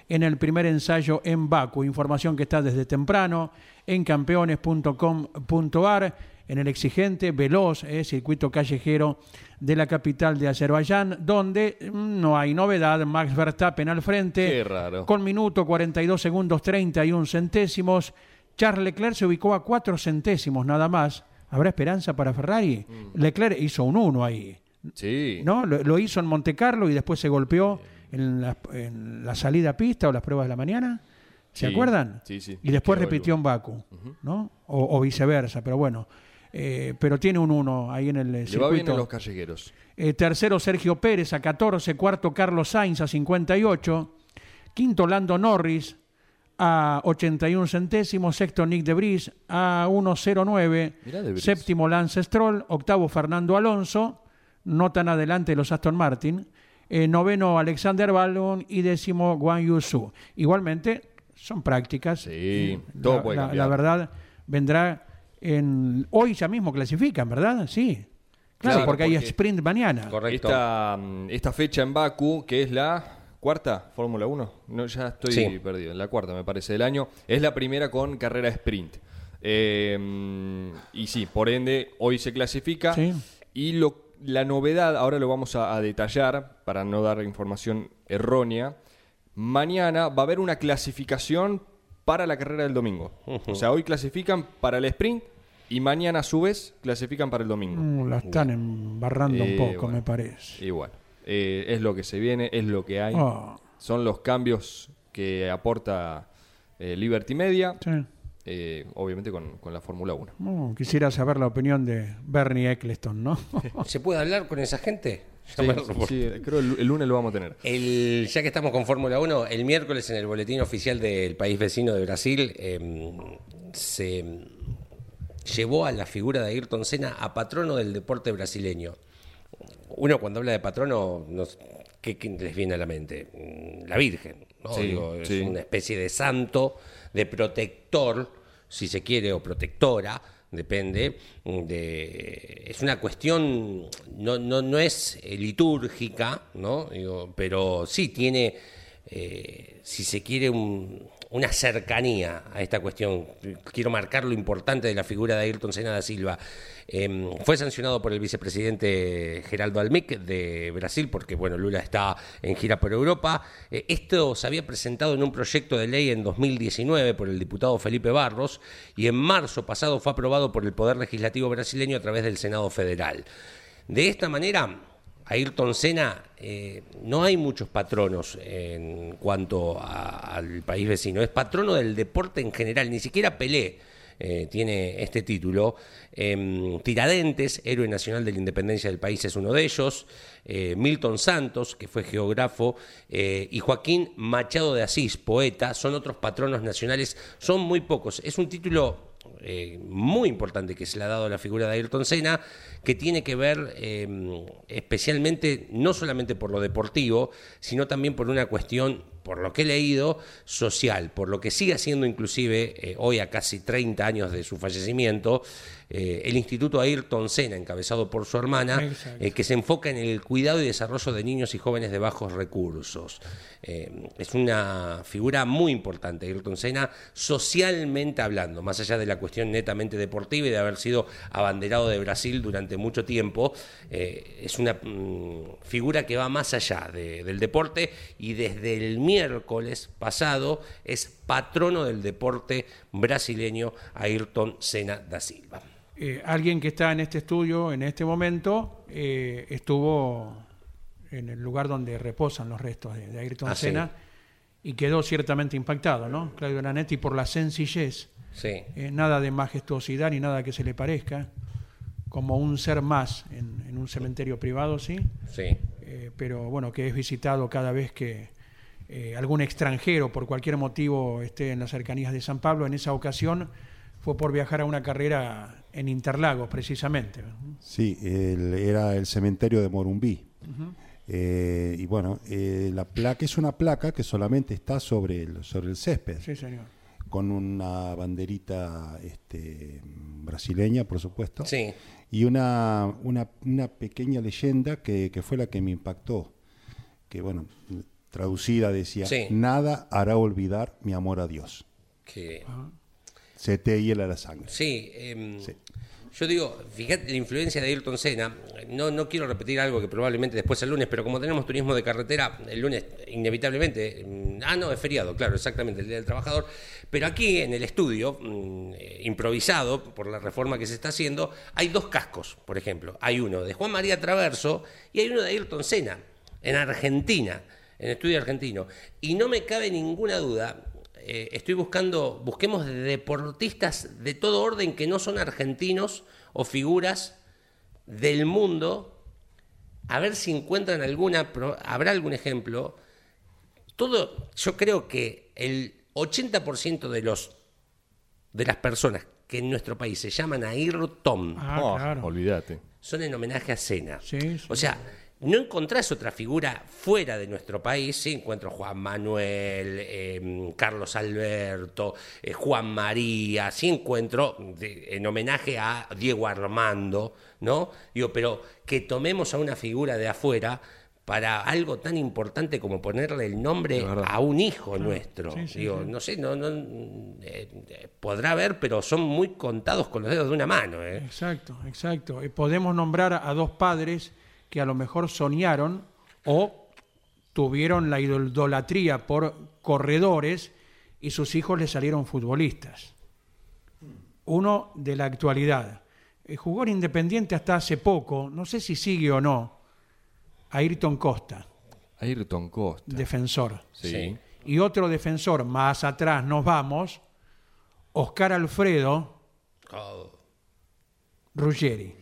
Speaker 1: en el primer ensayo en Baku. Información que está desde temprano en campeones.com.ar, en el exigente, veloz, eh, circuito callejero de la capital de Azerbaiyán, donde mm, no hay novedad. Max Verstappen al frente. Con minuto 42 segundos 31 centésimos. Charles Leclerc se ubicó a 4 centésimos nada más. ¿Habrá esperanza para Ferrari? Leclerc hizo un 1 ahí.
Speaker 3: Sí.
Speaker 1: ¿no? Lo, lo hizo en Monte Carlo y después se golpeó en la, en la salida a pista o las pruebas de la mañana. ¿Se
Speaker 3: Sí,
Speaker 1: acuerdan?
Speaker 3: sí, sí.
Speaker 1: Y después repitió
Speaker 3: el-
Speaker 1: en Baku, ¿no? O, o viceversa, pero bueno. Eh, pero tiene un 1 ahí en el eh,
Speaker 3: Le va bien
Speaker 1: circuito.
Speaker 3: a los callejeros.
Speaker 1: Eh, tercero Sergio Pérez a 14, cuarto Carlos Sainz a 58, quinto Lando Norris a 81 centésimos, sexto Nick de Vries a 1.09,
Speaker 3: Mirá De Vries.
Speaker 1: séptimo Lance Stroll, octavo Fernando Alonso, no tan adelante los Aston Martin, eh, noveno Alexander Baldwin y décimo Guan Yusu. Igualmente son prácticas.
Speaker 3: Sí, todo
Speaker 1: la,
Speaker 3: puede
Speaker 1: la- verdad vendrá en hoy ya mismo clasifican, ¿verdad? Sí. Claro,
Speaker 3: Claro,
Speaker 1: porque, hay sprint mañana.
Speaker 2: Correcto.
Speaker 3: Esta, mm, esta fecha en Baku, que es la cuarta Fórmula 1, no, ya estoy
Speaker 2: Sí.
Speaker 3: perdido, en la cuarta me parece del año, es la primera con carrera sprint. Eh, y sí, por ende, hoy se clasifica.
Speaker 1: Sí.
Speaker 3: Y lo, la novedad, ahora lo vamos a, a detallar para no dar información errónea. Mañana va a haber una clasificación para la carrera del domingo. O sea, hoy clasifican para el sprint y mañana a su vez clasifican para el domingo.
Speaker 1: Mm, La están embarrando
Speaker 3: Eh,
Speaker 1: un poco,
Speaker 3: bueno.
Speaker 1: me parece.
Speaker 3: Y bueno, eh, es lo que se viene, es lo que hay.
Speaker 1: Oh,
Speaker 3: Son los cambios que aporta eh, Liberty Media,
Speaker 1: sí.
Speaker 3: eh, obviamente con, con la Fórmula 1.
Speaker 1: Mm, quisiera saber la opinión de Bernie Eccleston, ¿no?
Speaker 2: ¿Se puede hablar con esa gente?
Speaker 3: Sí, creo el, el lunes lo vamos a tener.
Speaker 2: El, ya que estamos con Fórmula 1, el miércoles en el boletín oficial del país vecino de Brasil eh, se llevó a la figura de Ayrton Senna a patrono del deporte brasileño. Uno cuando habla de patrono, ¿qué, qué les viene a la mente? Mm, La Virgen, ¿no?
Speaker 3: Sí,
Speaker 2: Digo, es
Speaker 3: sí.
Speaker 2: una especie de santo, de protector, si se quiere, o protectora, depende. De, es una cuestión, no, no, no es litúrgica, ¿no? Digo, pero sí tiene, eh, si se quiere, un- una cercanía a esta cuestión. Quiero marcar lo importante de la figura de Ayrton Senna da Silva. Eh, fue sancionado por el vicepresidente Geraldo Almic de Brasil, porque bueno, Lula está en gira por Europa. Eh, esto se había presentado en un proyecto de ley en 2019 por el diputado Felipe Barros y en marzo pasado fue aprobado por el Poder Legislativo brasileño a través del Senado Federal. De esta manera, Ayrton Senna, eh, no hay muchos patronos en cuanto al país vecino. Es patrono del deporte en general, ni siquiera Pelé. eh, tiene este título. Em, Tiradentes, héroe nacional de la independencia del país, es uno de ellos. Eh, Milton Santos, que fue geógrafo, y Joaquín Machado de Asís, poeta, son otros patronos nacionales. Son muy pocos. Es un título eh, muy importante que se le ha dado la figura de Ayrton Senna, que tiene que ver eh, especialmente, no solamente por lo deportivo, sino también por una cuestión, por lo que he leído, social, por lo que sigue haciendo inclusive eh, hoy a casi 30 años de su fallecimiento, eh, el Instituto Ayrton Senna, encabezado por su hermana, eh, que se enfoca en el cuidado y desarrollo de niños y jóvenes de bajos recursos. Eh, es una figura muy importante, Ayrton Senna, socialmente hablando, más allá de la cuestión netamente deportiva y de haber sido abanderado de Brasil durante mucho tiempo, es una mm, figura que va más allá de- del deporte y desde el miércoles pasado es patrono del deporte brasileño Ayrton Senna da Silva.
Speaker 1: Eh, alguien que está en este estudio en este momento eh, estuvo en el lugar donde reposan los restos de, de Ayrton
Speaker 2: Ah, sí.
Speaker 1: Senna y quedó ciertamente impactado, ¿no? Claudio Lanetti por la sencillez,
Speaker 2: Sí.
Speaker 1: eh, nada de majestuosidad ni nada que se le parezca, como un ser más en, en un cementerio privado, sí,
Speaker 2: Sí.
Speaker 1: pero bueno, que es visitado cada vez que algún extranjero por cualquier motivo esté en las cercanías de San Pablo. En esa ocasión fue por viajar a una carrera en Interlagos, precisamente.
Speaker 6: Sí, el- era el cementerio de Morumbí. Eh, y bueno, eh, la placa es una placa que solamente está sobre el, sobre el césped,
Speaker 1: Sí, señor.
Speaker 6: con una banderita este, brasileña, por supuesto,
Speaker 2: Sí.
Speaker 6: y una, una, una pequeña leyenda que, que fue la que me impactó, que bueno, traducida decía,
Speaker 2: Sí.
Speaker 6: nada hará olvidar mi amor a Dios.
Speaker 2: Que,
Speaker 6: Se te hiela la sangre.
Speaker 2: sí,
Speaker 6: Sí.
Speaker 2: Yo digo, fíjate la influencia de Ayrton Senna. No, no quiero repetir algo que probablemente después el lunes, pero como tenemos turismo de carretera, el lunes inevitablemente. mm, Ah, no, es feriado, claro, exactamente, el Día del Trabajador. Pero aquí en el estudio, mm, eh, improvisado por la reforma que se está haciendo, hay dos cascos, por ejemplo. Hay uno de Juan María Traverso y hay uno de Ayrton Senna, en Argentina, en estudio argentino. Y no me cabe ninguna duda eh, estoy buscando, busquemos deportistas de todo orden que no son argentinos o figuras del mundo, a ver si encuentran alguna, pro- habrá algún ejemplo. Todo, yo creo que el 80% de los de las personas que en nuestro país se llaman Ayrton
Speaker 1: Ah,
Speaker 3: Oh,
Speaker 1: claro.
Speaker 3: Olvídate.
Speaker 2: son en homenaje a Cena.
Speaker 1: Sí, sí.
Speaker 2: O sea, no encontrás otra figura fuera de nuestro país. Sí, encuentro Juan Manuel, eh, Carlos Alberto, eh, Juan María. Sí, encuentro de- en homenaje a Diego Armando, ¿no? Digo, pero que tomemos a una figura de afuera para algo tan importante como ponerle el nombre a un hijo nuestro.
Speaker 1: Sí, sí,
Speaker 2: Digo,
Speaker 1: sí.
Speaker 2: no sé, no, no, eh, eh, podrá haber, pero son muy contados con los dedos de una mano. ¿eh?
Speaker 1: Exacto, exacto. Y podemos nombrar a dos padres que a lo mejor soñaron o tuvieron la idolatría por corredores y sus hijos les salieron futbolistas. Uno de la actualidad. Eh, jugó en Independiente hasta hace poco, no sé si sigue o no, Ayrton Costa,
Speaker 3: Ayrton Costa.
Speaker 1: defensor.
Speaker 3: Sí.
Speaker 2: Sí.
Speaker 1: Y otro defensor, más atrás nos vamos, Oscar Alfredo
Speaker 2: Oh,
Speaker 1: Ruggeri.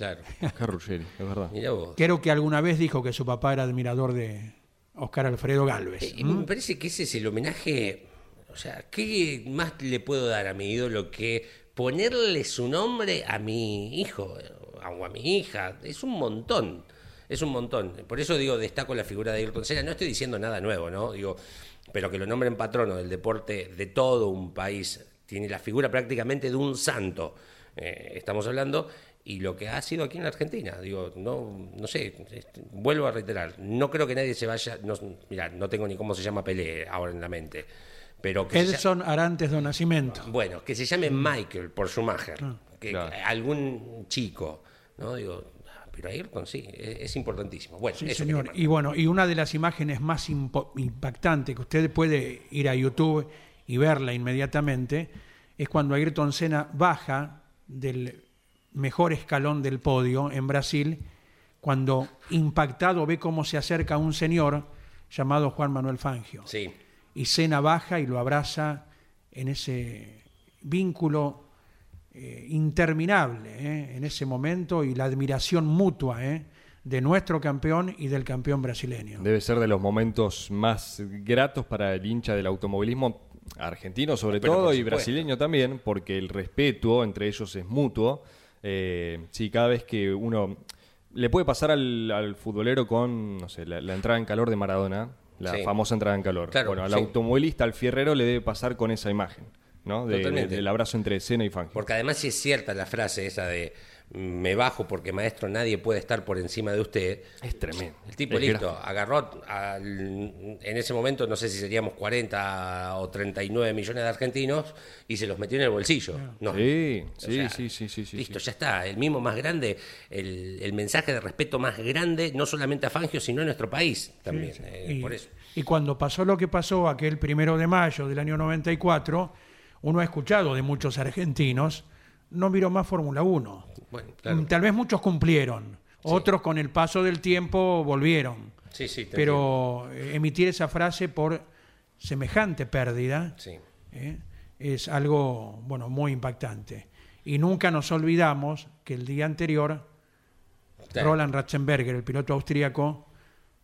Speaker 2: Claro.
Speaker 3: Oscar Ruggeri, es verdad.
Speaker 2: Mira vos.
Speaker 1: Creo que alguna vez dijo que su papá era admirador de Oscar Alfredo Galvez.
Speaker 2: Eh, Y me parece que ese es el homenaje. O sea, ¿qué más le puedo dar a mi ídolo que ponerle su nombre a mi hijo eh, o a mi hija? Es un montón. Es un montón. Por eso digo, destaco la figura de Ayrton Senna. No estoy diciendo nada nuevo, ¿no? Digo, pero que lo nombren patrono del deporte de todo un país. Tiene la figura prácticamente de un santo. eh, estamos hablando. Y lo que ha sido aquí en la Argentina, digo, no, no sé, este, vuelvo a reiterar, no creo que nadie se vaya, no, mira, no tengo ni cómo se llama Pelé ahora en la mente, pero que se llame-
Speaker 1: Edson Arantes do Nascimento.
Speaker 2: bueno, que se llame Michael por Schumacher, que,
Speaker 3: Claro.
Speaker 2: que algún chico, ¿no? Digo, ah, pero Ayrton sí, es, es importantísimo. Bueno,
Speaker 1: Sí,
Speaker 2: eso
Speaker 1: señor. Y bueno, y una de las imágenes más impactantes que usted puede ir a YouTube y verla inmediatamente es cuando Ayrton Senna baja del mejor escalón del podio en Brasil, cuando impactado ve cómo se acerca un señor llamado Juan Manuel Fangio.
Speaker 2: Sí,
Speaker 1: y Cena baja y lo abraza en ese vínculo eh, interminable ¿eh? en ese momento y la admiración mutua ¿eh? de nuestro campeón y del campeón brasileño.
Speaker 3: Debe ser de los momentos más gratos para el hincha del automovilismo argentino sobre
Speaker 2: Pero
Speaker 3: todo y brasileño también, porque el respeto entre ellos es mutuo. Eh, sí, cada vez que uno... Le puede pasar al, al futbolero con, no sé, la, la entrada en calor de Maradona, la
Speaker 2: Sí.
Speaker 3: famosa entrada en calor.
Speaker 2: Claro,
Speaker 3: bueno, al
Speaker 2: sí.
Speaker 3: automovilista, al fierrero, le debe pasar con esa imagen, ¿no? De- del abrazo entre Senna y Fangio.
Speaker 2: porque además sí es cierta la frase esa de me bajo porque maestro nadie puede estar por encima de usted.
Speaker 3: Es tremendo.
Speaker 2: El tipo
Speaker 3: Es
Speaker 2: listo, agarró al- en ese momento, no sé si seríamos 40 o 39 millones de argentinos y se los metió en el bolsillo. No.
Speaker 3: Sí, sí,
Speaker 2: sea,
Speaker 3: sí, sí, sí, sí,
Speaker 2: Listo, ya está. El mismo más grande, el, el mensaje de respeto más grande, no solamente a Fangio, sino a nuestro país también. eh,
Speaker 1: y,
Speaker 2: por eso.
Speaker 1: y cuando pasó lo que pasó aquel primero de mayo del año 94, uno ha escuchado de muchos argentinos, no miró más Fórmula 1.
Speaker 2: Bueno, claro.
Speaker 1: Tal vez muchos cumplieron, otros con el paso del tiempo volvieron.
Speaker 2: Sí, sí,
Speaker 1: Pero eh, emitir esa frase por semejante pérdida. ¿eh? es algo bueno muy impactante. Y nunca nos olvidamos que el día anterior. Roland Ratzenberger, el piloto austríaco,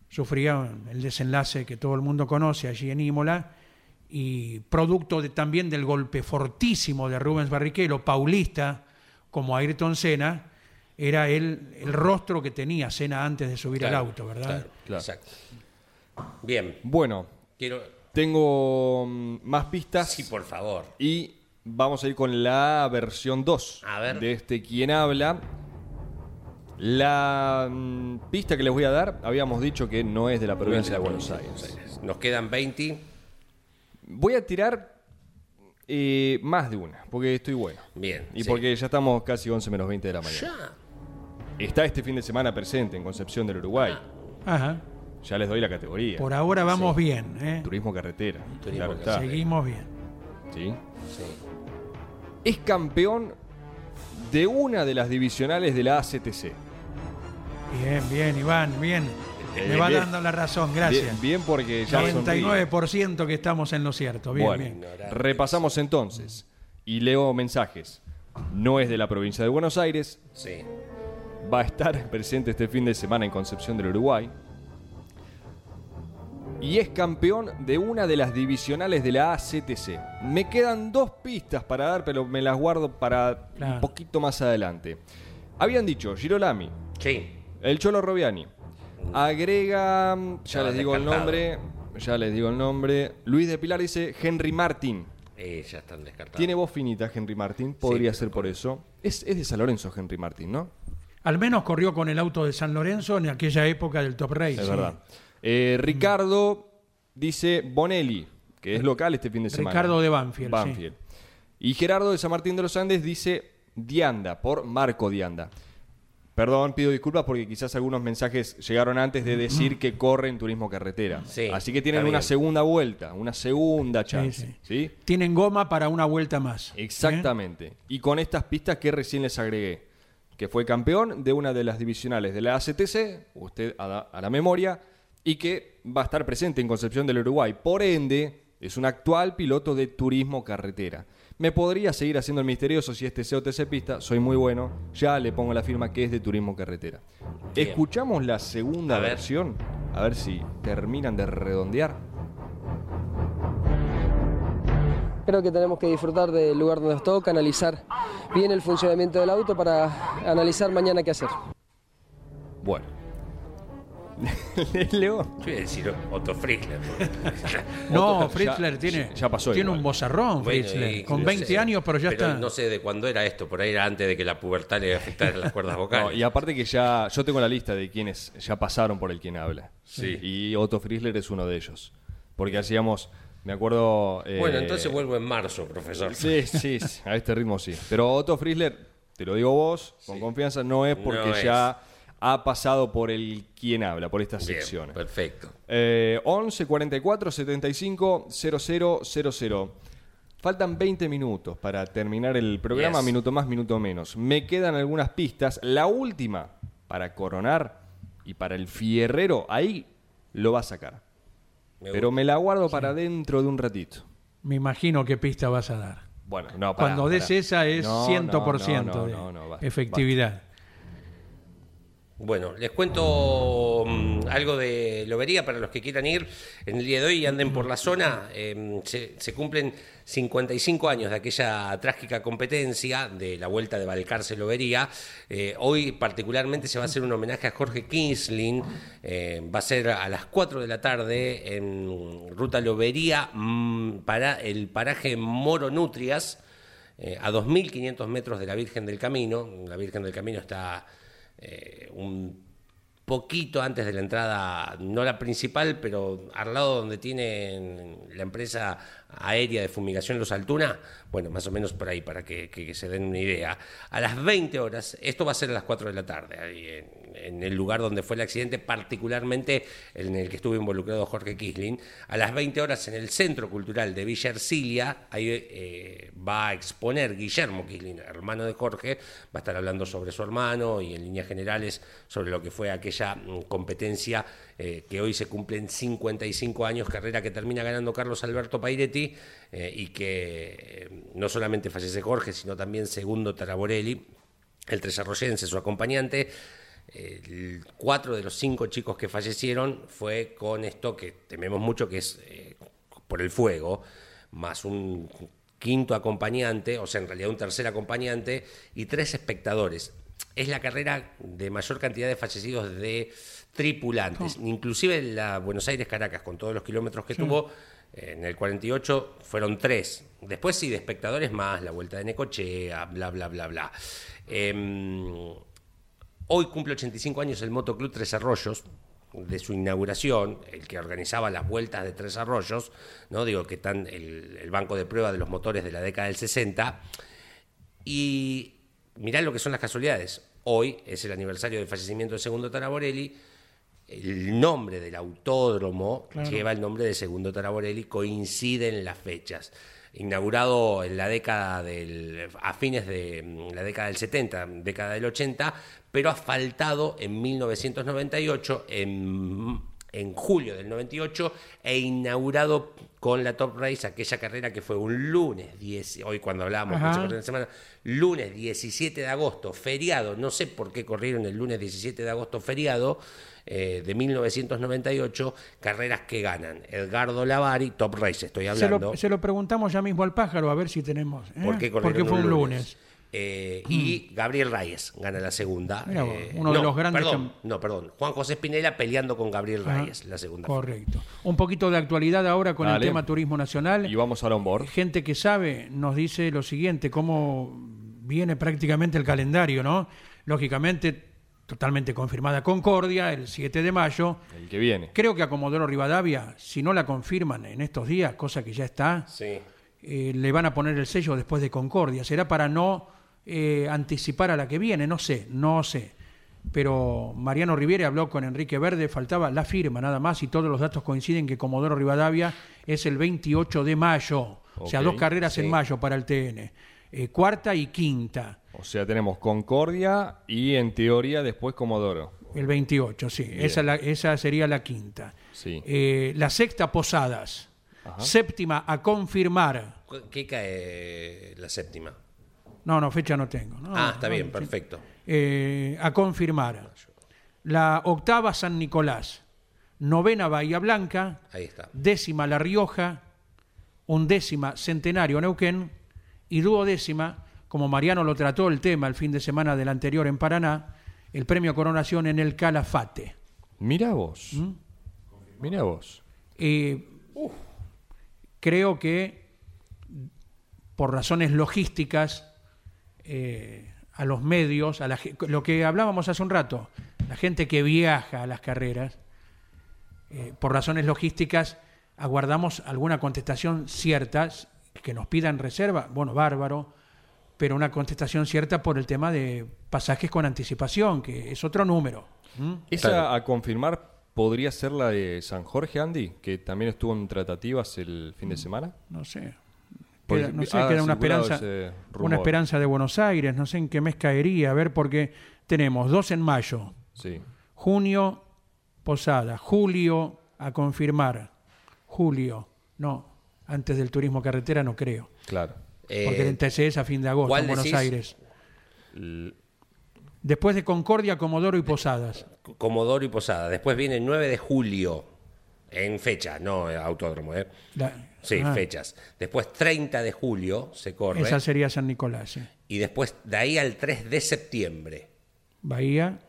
Speaker 1: sufría el desenlace que todo el mundo conoce allí en Imola y producto de- también del golpe fortísimo de Rubens Barrichello, paulista como Ayrton Senna, era el, el rostro que tenía Cena antes de subir
Speaker 2: Claro,
Speaker 1: al auto, ¿verdad?
Speaker 2: claro,
Speaker 3: Claro.
Speaker 2: Exacto. Bien,
Speaker 3: Bueno,
Speaker 2: quiero.
Speaker 3: tengo mm, más pistas
Speaker 2: Sí, por favor.
Speaker 3: y vamos a ir con la versión 2
Speaker 2: A ver.
Speaker 3: de este Quien Habla. La mm, pista que les voy a dar, habíamos dicho que no es de la provincia de Buenos Aires.
Speaker 2: Nos quedan 20.
Speaker 3: Voy a tirar eh, más de una, porque estoy bueno.
Speaker 2: Bien.
Speaker 3: Y
Speaker 2: sí.
Speaker 3: porque ya estamos casi 11 menos 20 de la mañana.
Speaker 2: Ya.
Speaker 3: Está este fin de semana presente en Concepción del Uruguay.
Speaker 1: Ajá.
Speaker 3: Ya les doy la categoría.
Speaker 1: Por ahora vamos bien, ¿eh?
Speaker 3: Turismo carretera.
Speaker 2: Turismo
Speaker 3: claro está.
Speaker 1: Seguimos bien.
Speaker 3: ¿Sí?
Speaker 2: Sí.
Speaker 3: Es campeón de una de las divisionales de la ACTC.
Speaker 1: Bien, bien, Iván, bien.
Speaker 3: Eh,
Speaker 1: Me va
Speaker 3: bien.
Speaker 1: dando la razón, gracias.
Speaker 3: Bien, bien porque ya sonríe.
Speaker 1: 99% que estamos en lo cierto. Bien,
Speaker 3: Bueno,
Speaker 1: bien.
Speaker 3: repasamos entonces. Y leo mensajes. No es de la provincia de Buenos Aires.
Speaker 2: Sí.
Speaker 3: Va a estar presente este fin de semana en Concepción del Uruguay. Y es campeón de una de las divisionales de la ACTC. Me quedan dos pistas para dar, pero me las guardo para
Speaker 1: Claro.
Speaker 3: un poquito más adelante. Habían dicho Girolami,
Speaker 2: Sí.
Speaker 3: el Cholo Robiani. Agrega, ya
Speaker 2: Estaba
Speaker 3: les digo el nombre, ya les digo el nombre. Luis de Pilar dice Henry Martín.
Speaker 2: Eh, ya están descartados.
Speaker 3: Tiene voz finita Henry Martín, podría
Speaker 2: Sí,
Speaker 3: ser por eso. Es, es de San Lorenzo Henry Martín, ¿no?
Speaker 1: Al menos corrió con el auto de San Lorenzo en aquella época del Top Race.
Speaker 3: Es
Speaker 1: sí.
Speaker 3: verdad. Eh, Ricardo dice Bonelli, que es local este fin de semana.
Speaker 1: Ricardo de Banfield,
Speaker 3: Banfield. Y Gerardo de San Martín de los Andes dice Dianda, por Marco Dianda. Perdón, pido disculpas porque quizás algunos mensajes llegaron antes de decir que corre en turismo carretera.
Speaker 2: Sí,
Speaker 3: Así que tienen una segunda vuelta, una segunda chance.
Speaker 1: sí.
Speaker 3: ¿sí?
Speaker 1: Tienen goma para una vuelta más. ¿eh?
Speaker 3: Exactamente. Y con estas pistas que recién les agregué, que fue campeón de una de las divisionales de la ACTC, usted a la, a la memoria, y que va a estar presente en Concepción del Uruguay. Por ende, es un actual piloto de turismo carretera. Me podría seguir haciendo el misterioso si este sea o TC pista, soy muy bueno, ya le pongo la firma que es de turismo carretera.
Speaker 2: Bien.
Speaker 3: Escuchamos la segunda
Speaker 2: A ver.
Speaker 3: versión, a ver si terminan de redondear.
Speaker 4: Creo que tenemos que disfrutar del lugar donde nos toca, analizar bien el funcionamiento del auto para analizar mañana qué hacer.
Speaker 3: Bueno. Leo.
Speaker 2: Yo iba a decir Otto Frischler.
Speaker 1: No,
Speaker 3: Otto-
Speaker 1: Fritzler
Speaker 3: ya-
Speaker 1: tiene,
Speaker 3: ya pasó
Speaker 1: tiene
Speaker 3: igual.
Speaker 1: un bozarrón,
Speaker 2: Bueno,
Speaker 1: Fritzler.
Speaker 2: y-
Speaker 1: con
Speaker 2: no
Speaker 1: 20
Speaker 2: sé,
Speaker 1: años, pero ya está.
Speaker 2: No sé de cuándo era esto, por ahí era antes de que la pubertad le afectara las cuerdas
Speaker 3: No,
Speaker 2: vocales.
Speaker 3: y aparte que ya, yo tengo la lista de quienes ya pasaron por el quien habla.
Speaker 2: Sí.
Speaker 3: Y Otto Friesler es uno de ellos. Porque hacíamos, me acuerdo... eh,
Speaker 2: Bueno, entonces vuelvo en marzo, profesor.
Speaker 3: Sí, sí, sí, a este ritmo sí. Pero Otto Friesler, te lo digo vos, con confianza, no es porque
Speaker 2: No es.
Speaker 3: Ha pasado por el quien habla, por estas
Speaker 2: Bien,
Speaker 3: secciones.
Speaker 2: perfecto.
Speaker 3: Eh, 11 44 75 0000. Faltan 20 minutos para terminar el programa,
Speaker 2: Yes.
Speaker 3: minuto más, minuto menos. Me quedan algunas pistas. La última, para coronar y para el fierrero, ahí lo va a sacar.
Speaker 2: Me
Speaker 3: Pero me la guardo para dentro de un ratito.
Speaker 1: Me imagino qué pista vas a dar.
Speaker 3: Bueno, no, pará,
Speaker 1: Cuando des esa es
Speaker 3: No,
Speaker 1: 100%
Speaker 3: no, no,
Speaker 1: de
Speaker 3: no, no, basta,
Speaker 1: efectividad.
Speaker 2: Bueno, les cuento mm, algo de Lobería para los que quieran ir. En el día de hoy y anden por la zona. eh, se, se cumplen 55 años de aquella trágica competencia de la Vuelta de Balcarce Lobería. Eh, hoy particularmente se va a hacer un homenaje a Jorge Kinsling. Eh, va a ser a las 4 de la tarde en Ruta Lobería mm, para el paraje Moro Nutrias. eh, a 2.500 metros de la Virgen del Camino. La Virgen del Camino está eh, un poquito antes de la entrada, no la principal, pero al lado donde tiene la empresa aérea de fumigación Los Altuna, bueno, más o menos por ahí, para que, se den una idea. A las 20 horas, esto va a ser a las 4 de la tarde, ahí en, en el lugar donde fue el accidente, particularmente en el que estuvo involucrado Jorge Kisling. A las 20 horas en el Centro Cultural de Villa Ercilia, ahí eh, va a exponer Guillermo Kisling, hermano de Jorge, va a estar hablando sobre su hermano y en líneas generales sobre lo que fue aquella mm, competencia eh, que hoy se cumplen 55 años, carrera que termina ganando Carlos Alberto Pairetti eh, y que no solamente fallece Jorge, sino también segundo Taraborelli, el tresarroyense, su acompañante. Cuatro de los cinco chicos que fallecieron fue con esto que tememos mucho, que es eh, por el fuego, más un quinto acompañante, o sea, en realidad un tercer acompañante y tres espectadores. es la carrera de mayor cantidad de fallecidos de tripulantes. Inclusive la Buenos Aires-Caracas, con todos los kilómetros que tuvo, en el 48 fueron tres. Después sí, de espectadores más, la vuelta de Necochea, bla, bla, bla, bla. Em, hoy cumple 85 años el Motoclub Tres Arroyos, de su inauguración, el que organizaba las vueltas de Tres Arroyos, ¿no? digo que están el, el banco de prueba de los motores de la década del 60, y mirá lo que son las casualidades. Hoy es el aniversario del fallecimiento de Segundo Taraborelli, el nombre del autódromo lleva el nombre de Segundo Taraborelli, coinciden las fechas. Inaugurado en la década del, a fines de mm, la década del 70, década del 80, pero asfaltado en 1998, en, en julio del 98, e inaugurado con la Top Race, aquella carrera que fue un lunes, 10, hoy cuando hablábamos de semana, lunes 17 de agosto, feriado, no sé por qué corrieron el lunes 17 de agosto feriado, eh, de 1998, carreras que ganan. Edgardo Lavari, Top Race estoy
Speaker 1: Se
Speaker 2: hablando.
Speaker 1: lo, se lo preguntamos ya mismo al pájaro a ver si tenemos. ¿eh?
Speaker 2: ¿Por qué
Speaker 1: Porque fue un lunes.
Speaker 2: Eh, y Gabriel Reyes gana la segunda. Eh,
Speaker 1: uno de
Speaker 2: no,
Speaker 1: los grandes
Speaker 2: Perdón, no, perdón. Juan José Espinela peleando con Gabriel
Speaker 1: Ah,
Speaker 2: Reyes, la segunda.
Speaker 1: Correcto. Un poquito de actualidad ahora con el tema turismo nacional.
Speaker 3: Y vamos al onboard.
Speaker 1: Gente que sabe nos dice lo siguiente, cómo viene prácticamente el calendario, ¿no? Lógicamente, totalmente confirmada Concordia, el 7 de mayo.
Speaker 3: El que viene.
Speaker 1: Creo que a Comodoro Rivadavia, si no la confirman en estos días, cosa que ya está,
Speaker 2: Sí.
Speaker 1: eh, le van a poner el sello después de Concordia. Será para no eh, anticipar a la que viene, no sé, no sé. Pero Mariano Riviere habló con Enrique Verde, faltaba la firma nada más y todos los datos coinciden que Comodoro Rivadavia es el 28 de mayo. O sea, dos carreras
Speaker 2: sí.
Speaker 1: en mayo para el TN. Eh, cuarta y quinta,
Speaker 3: O sea, tenemos Concordia y en teoría después Comodoro.
Speaker 1: el 28, sí. Esa, la- esa sería la quinta.
Speaker 3: Sí.
Speaker 1: Eh, la sexta, Posadas. Séptima, a confirmar.
Speaker 2: ¿Cu- ¿Qué cae la séptima?
Speaker 1: No, no, fecha no tengo. No,
Speaker 2: ah, está
Speaker 1: no,
Speaker 2: bien, perfecto.
Speaker 1: eh, a confirmar. La octava San Nicolás, novena Bahía Blanca,
Speaker 2: Ahí está.
Speaker 1: décima La Rioja, undécima Centenario Neuquén y duodécima, como Mariano lo trató el tema el fin de semana del anterior en Paraná, el premio Coronación en el Calafate.
Speaker 3: Mira vos.
Speaker 1: ¿Mm?
Speaker 3: Mira vos.
Speaker 1: Eh, creo que por razones logísticas eh, a los medios, a la, lo que hablábamos hace un rato, la gente que viaja a las carreras, eh, por razones logísticas aguardamos alguna contestación cierta, que nos pidan reserva, bueno, bárbaro, pero una contestación cierta por el tema de pasajes con anticipación, que es otro número. ¿Mm?
Speaker 3: Esa
Speaker 2: Claro.
Speaker 3: a confirmar podría ser la de San Jorge, Andy, que también estuvo en tratativas el fin de semana.
Speaker 1: no sé. Queda, no sé,
Speaker 3: ha
Speaker 1: queda una esperanza, una esperanza de Buenos Aires, no sé en qué mes caería, a ver, porque tenemos dos en mayo,
Speaker 3: Sí.
Speaker 1: junio, Posada, julio, a confirmar, julio, no, antes del turismo carretera no creo,
Speaker 3: Claro.
Speaker 1: porque
Speaker 2: Eh,
Speaker 1: el TC es a fin de agosto
Speaker 2: ¿cuál
Speaker 1: en Buenos
Speaker 2: decís?
Speaker 1: Aires. Después de Concordia, Comodoro y Posadas.
Speaker 2: Comodoro y Posada. Después viene el 9 de julio, en fecha, no eh, autódromo, ¿eh?
Speaker 1: La-
Speaker 2: Sí,
Speaker 1: ah,
Speaker 2: fechas. Después 30 de julio se corre.
Speaker 1: Esa sería San Nicolás, sí.
Speaker 2: Y después de ahí al 3 de septiembre
Speaker 1: Bahía,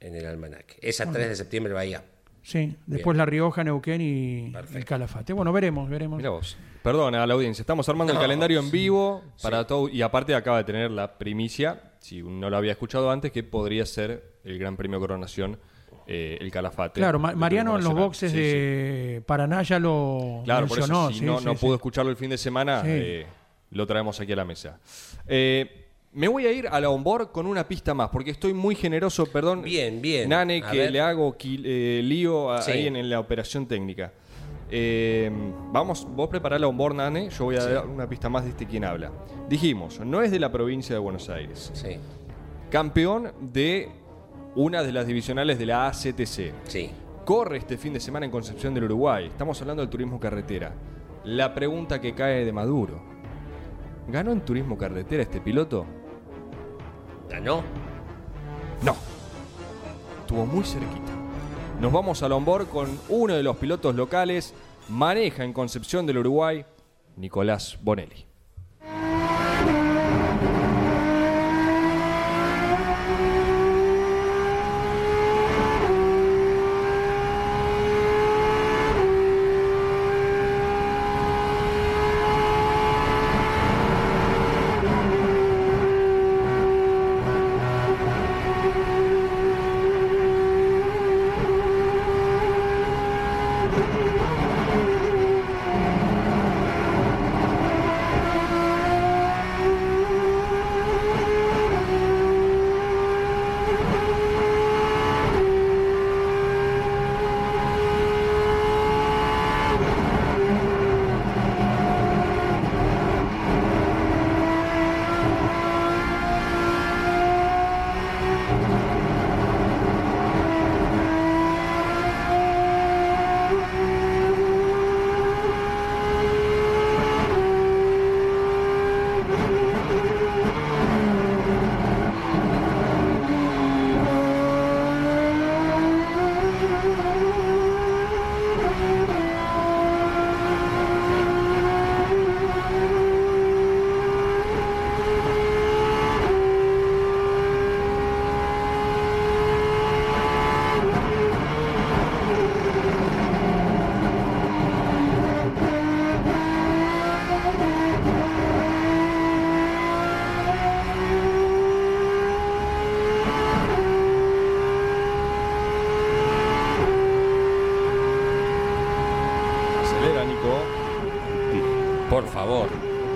Speaker 2: en el almanaque. Esa 3 de septiembre Bahía.
Speaker 1: Sí. Después La Rioja, Neuquén y el Calafate. Bueno, veremos, veremos.
Speaker 3: Mira vos. Perdona a la audiencia. Estamos armando el calendario en vivo para todo. Y aparte acaba de tener la primicia, si no lo había escuchado antes, que podría ser el Gran Premio Coronación, eh, el Calafate.
Speaker 1: Claro, Ma- Mariano en los boxes
Speaker 3: Sí, sí.
Speaker 1: de Paraná ya lo
Speaker 3: Claro, por
Speaker 1: mencionó.
Speaker 3: eso, si
Speaker 1: sí,
Speaker 3: no,
Speaker 1: sí,
Speaker 3: no
Speaker 1: sí.
Speaker 3: pudo escucharlo el fin de semana,
Speaker 1: Sí.
Speaker 3: eh, lo traemos aquí a la mesa. Eh, me voy a ir a la onboard con una pista más, porque estoy muy generoso, perdón.
Speaker 2: Bien, bien.
Speaker 3: Nane,
Speaker 2: A
Speaker 3: que
Speaker 2: ver.
Speaker 3: le hago eh, lío a-
Speaker 2: Sí.
Speaker 3: ahí en, en la operación técnica. Eh, vamos, vos prepará la onboard, Nane, yo voy a dar una pista más de este quien habla. Dijimos, no es de la provincia de Buenos Aires.
Speaker 2: Sí,
Speaker 3: Campeón de una de las divisionales de la ACTC.
Speaker 2: sí.
Speaker 3: Corre este fin de semana en Concepción del Uruguay. Estamos hablando del turismo carretera. La pregunta que cae de Maduro. ¿Ganó en turismo carretera este piloto?
Speaker 2: ¿Ganó?
Speaker 3: No. Estuvo muy cerquita. Nos vamos al onboard con uno de los pilotos locales. Maneja en Concepción del Uruguay, Nicolás Bonelli.
Speaker 2: Por favor.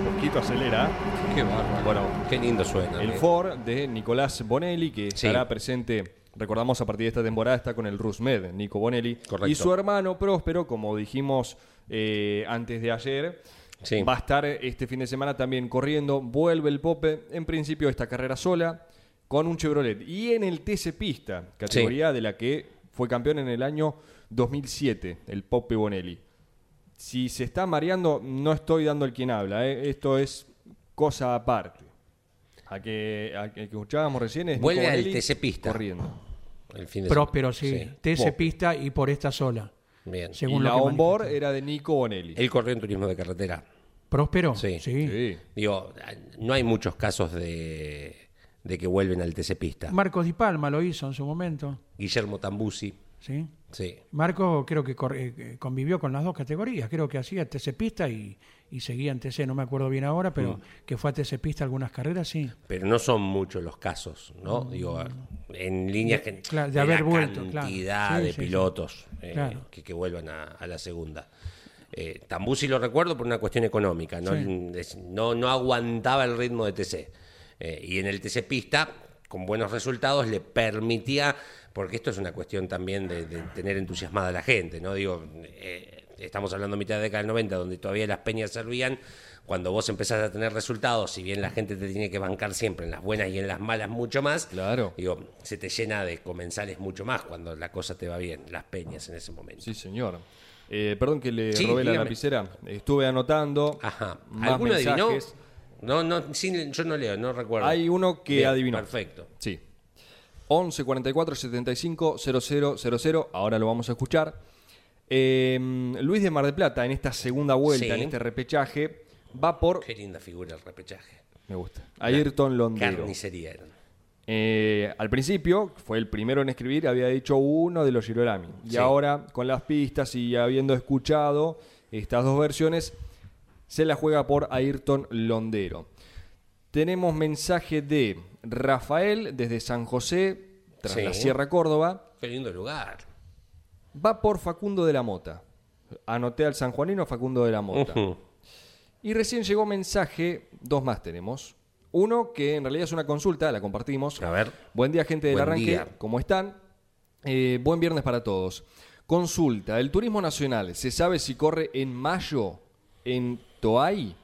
Speaker 3: Un poquito acelera.
Speaker 2: Qué bárbaro.
Speaker 3: Bueno,
Speaker 2: Qué lindo suena.
Speaker 3: El
Speaker 2: eh.
Speaker 3: Ford de Nicolás Bonelli, que
Speaker 2: Sí.
Speaker 3: estará presente, recordamos a partir de esta temporada, está con el Rusmed, Nico Bonelli.
Speaker 2: Correcto.
Speaker 3: Y su hermano Próspero, como dijimos eh, antes de ayer,
Speaker 2: Sí.
Speaker 3: va a estar este fin de semana también corriendo. Vuelve el Pope, en principio, esta carrera sola, con un Chevrolet. Y en el TC Pista, categoría de la que fue campeón en el año 2007, el Pope Bonelli. Si se está mareando, no estoy dando el quien habla. ¿eh? Esto es cosa aparte. A que, a que escuchábamos recién es Nico
Speaker 2: Vuelve al
Speaker 3: Bonelli
Speaker 2: TC Pista.
Speaker 3: corriendo.
Speaker 2: El fin de
Speaker 1: Próspero, sí. TC. Pista y por esta sola.
Speaker 2: Bien.
Speaker 1: Según
Speaker 3: y
Speaker 1: lo
Speaker 3: la
Speaker 1: que
Speaker 3: onboard
Speaker 1: manifestó.
Speaker 3: era de Nico Bonelli.
Speaker 2: Él corrió en turismo de carretera.
Speaker 1: ¿Próspero?
Speaker 2: Sí.
Speaker 3: Sí.
Speaker 2: Digo, no hay muchos casos de, de que vuelven al TC Pista.
Speaker 1: Marcos Di Palma lo hizo en su momento.
Speaker 2: Guillermo Tambusi.
Speaker 1: ¿sí?
Speaker 2: Sí.
Speaker 1: Marcos creo que cor- eh, eh, convivió con las dos categorías. Creo que hacía TC Pista y, y seguía en TC, no me acuerdo bien ahora, pero que fue a TC Pista algunas carreras, sí.
Speaker 2: Pero no son muchos los casos, ¿no? Digo, en líneas que.
Speaker 1: Mm. claro, de haber vuelto, claro.
Speaker 2: cantidad
Speaker 1: Sí,
Speaker 2: de
Speaker 1: sí, sí.
Speaker 2: pilotos eh,
Speaker 1: Claro.
Speaker 2: que, que vuelvan a, a la segunda. Eh, Tambusi lo recuerdo por una cuestión económica, no,
Speaker 1: Sí.
Speaker 2: No, no aguantaba el ritmo de TC. Eh, y en el TC Pista, con buenos resultados, le permitía, porque esto es una cuestión también de, de tener entusiasmada a la gente, ¿no? Digo, eh, estamos hablando mitad de la década del 90, donde todavía las peñas servían. Cuando vos empezás a tener resultados, si bien la gente te tiene que bancar siempre en las buenas y en las malas mucho más,
Speaker 3: Claro.
Speaker 2: digo, se te llena de comensales mucho más cuando la cosa te va bien, las peñas en ese momento.
Speaker 3: Sí, señor. Eh, perdón que le
Speaker 2: Sí,
Speaker 3: robé la lapicera. Estuve anotando
Speaker 2: Ajá.
Speaker 3: más
Speaker 2: ¿Alguno adivinó? No, no, yo no leo, no recuerdo.
Speaker 3: Hay uno que
Speaker 2: Bien,
Speaker 3: adivinó.
Speaker 2: Perfecto.
Speaker 3: Sí. 11 44 75 0000. Ahora lo vamos a escuchar. Eh, Luis de Mar del Plata, en esta segunda vuelta,
Speaker 2: Sí.
Speaker 3: en este repechaje, va por.
Speaker 2: Qué linda figura el repechaje.
Speaker 3: Me gusta. Ayrton Londero.
Speaker 2: Carnicería eran.
Speaker 3: Eh, al principio, fue el primero en escribir, había dicho uno de los Girolami. Y
Speaker 2: Sí.
Speaker 3: ahora, con las pistas y habiendo escuchado estas dos versiones, se la juega por Ayrton Londero. Tenemos mensaje de Rafael desde San José, tras
Speaker 2: Sí.
Speaker 3: la Sierra Córdoba.
Speaker 2: Qué lindo lugar.
Speaker 3: Va por Facundo de la Mota. Anoté al sanjuanino Facundo de la Mota. Y recién llegó mensaje, dos más tenemos. Uno que en realidad es una consulta, la compartimos.
Speaker 2: A ver.
Speaker 3: Buen día, gente del
Speaker 2: Buen
Speaker 3: arranque.
Speaker 2: día.
Speaker 3: ¿Cómo están? Eh, buen viernes para todos. Consulta, ¿el turismo nacional se sabe si corre en mayo en Toay?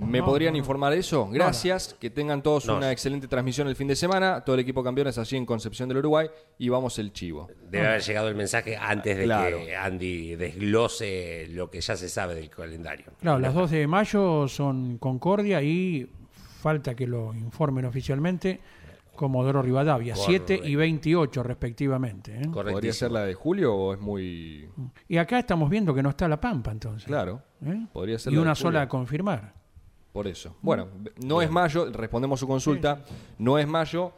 Speaker 3: ¿Me
Speaker 1: No,
Speaker 3: podrían
Speaker 1: no,
Speaker 3: informar eso? Gracias, que tengan todos
Speaker 2: No.
Speaker 3: una excelente transmisión el fin de semana. Todo el equipo campeones allí en Concepción del Uruguay y vamos el chivo.
Speaker 2: Debe haber llegado el mensaje antes de
Speaker 3: Claro.
Speaker 2: que Andy desglose lo que ya se sabe del calendario.
Speaker 1: Claro, las 2 de mayo son Concordia y falta que lo informen oficialmente Comodoro Rivadavia, 7 y
Speaker 2: Correcto.
Speaker 1: 28 respectivamente. ¿eh?
Speaker 3: ¿Podría ser la de julio o es muy...?
Speaker 1: Y acá estamos viendo que no está La Pampa entonces.
Speaker 3: Claro,
Speaker 1: ¿eh?
Speaker 3: podría ser
Speaker 1: Y
Speaker 3: la de
Speaker 1: una
Speaker 3: julio.
Speaker 1: sola a confirmar.
Speaker 3: Por eso. Bueno, no es mayo, respondemos su consulta, no es mayo,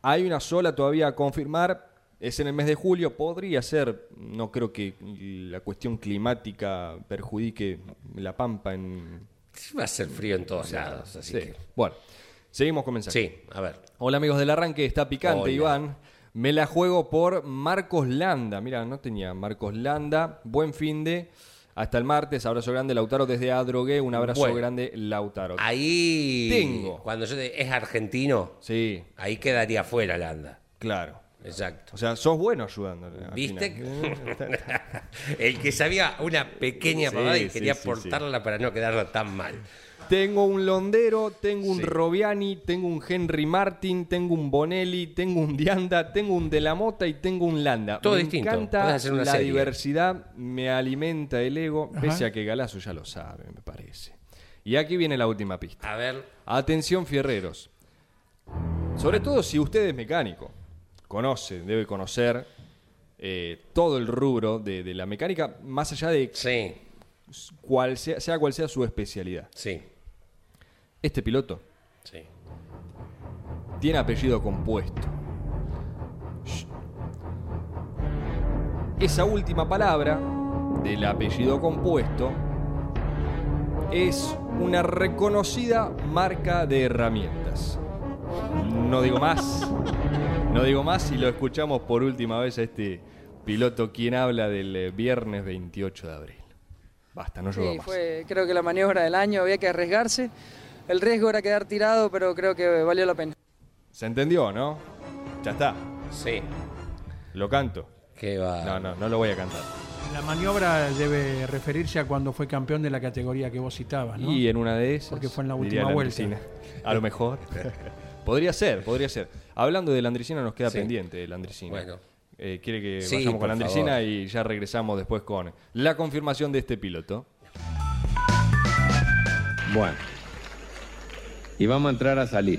Speaker 3: hay una sola todavía a confirmar, es en el mes de julio, podría ser, no creo que la cuestión climática perjudique la pampa en...
Speaker 2: Va a ser frío en todos lados, así
Speaker 3: Sí.
Speaker 2: que.
Speaker 3: Bueno, seguimos con mensajes.
Speaker 2: Sí, a ver.
Speaker 3: Hola amigos del arranque, está picante
Speaker 2: Hola.
Speaker 3: Iván. Me la juego por Marcos Landa. Mira, no tenía Marcos Landa. Buen fin de. Hasta el martes. Abrazo grande, Lautaro desde Adrogué. Un abrazo
Speaker 2: Bueno.
Speaker 3: grande, Lautaro.
Speaker 2: Ahí.
Speaker 3: Tengo.
Speaker 2: Cuando yo te, es argentino,
Speaker 3: Sí,
Speaker 2: ahí quedaría fuera Landa.
Speaker 3: claro.
Speaker 2: Exacto.
Speaker 3: O sea, sos bueno ayudándole.
Speaker 2: ¿Viste?
Speaker 3: final.
Speaker 2: El que sabía una pequeña
Speaker 3: Sí,
Speaker 2: pavada y quería
Speaker 3: sí, sí.
Speaker 2: portarla para no quedar tan mal.
Speaker 3: Tengo un Londero, tengo un
Speaker 2: Sí.
Speaker 3: Robiani, tengo un Henry Martin, tengo un Bonelli, tengo un Dianda, tengo un De la Mota y tengo un Landa.
Speaker 2: Todo
Speaker 3: me
Speaker 2: distinto.
Speaker 3: encanta
Speaker 2: hacer una
Speaker 3: la
Speaker 2: serie.
Speaker 3: diversidad, me alimenta el ego,
Speaker 1: Ajá.
Speaker 3: pese a que Galazo ya lo sabe, me parece. Y aquí viene la última pista.
Speaker 2: A ver.
Speaker 3: Atención, fierreros. Sobre todo si usted es mecánico, conoce, debe conocer eh, todo el rubro de, de la mecánica, más allá de
Speaker 2: Sí,
Speaker 3: cual sea, sea cual sea su especialidad.
Speaker 2: sí,
Speaker 3: Este piloto
Speaker 2: sí.
Speaker 3: tiene apellido compuesto. Esa última palabra del apellido compuesto es una reconocida marca de herramientas. No digo más. No digo más y lo escuchamos por última vez a este piloto quien habla del eh, viernes 28 de abril. Basta, no
Speaker 4: Sí,
Speaker 3: lloro más.
Speaker 4: fue creo que la maniobra del año, había que arriesgarse. El riesgo era quedar tirado, pero creo que valió la pena.
Speaker 3: ¿Se entendió, no? Ya está.
Speaker 2: Sí.
Speaker 3: Lo canto.
Speaker 2: Qué va.
Speaker 3: No, no, no lo voy a cantar.
Speaker 1: La maniobra debe referirse a cuando fue campeón de la categoría que vos citabas, ¿no?
Speaker 3: Y en una de esas.
Speaker 1: Porque fue en la última vuelta.
Speaker 3: A lo mejor. podría ser, podría ser. Hablando de Landricina, nos queda
Speaker 2: Sí.
Speaker 3: pendiente de Landricina.
Speaker 2: Bueno.
Speaker 3: Eh, ¿Quiere que
Speaker 2: Sí,
Speaker 3: vayamos
Speaker 2: por
Speaker 3: con Landricina
Speaker 2: favor.
Speaker 3: y ya regresamos después con la confirmación de este piloto?
Speaker 7: Bueno. Y vamos a entrar a salir.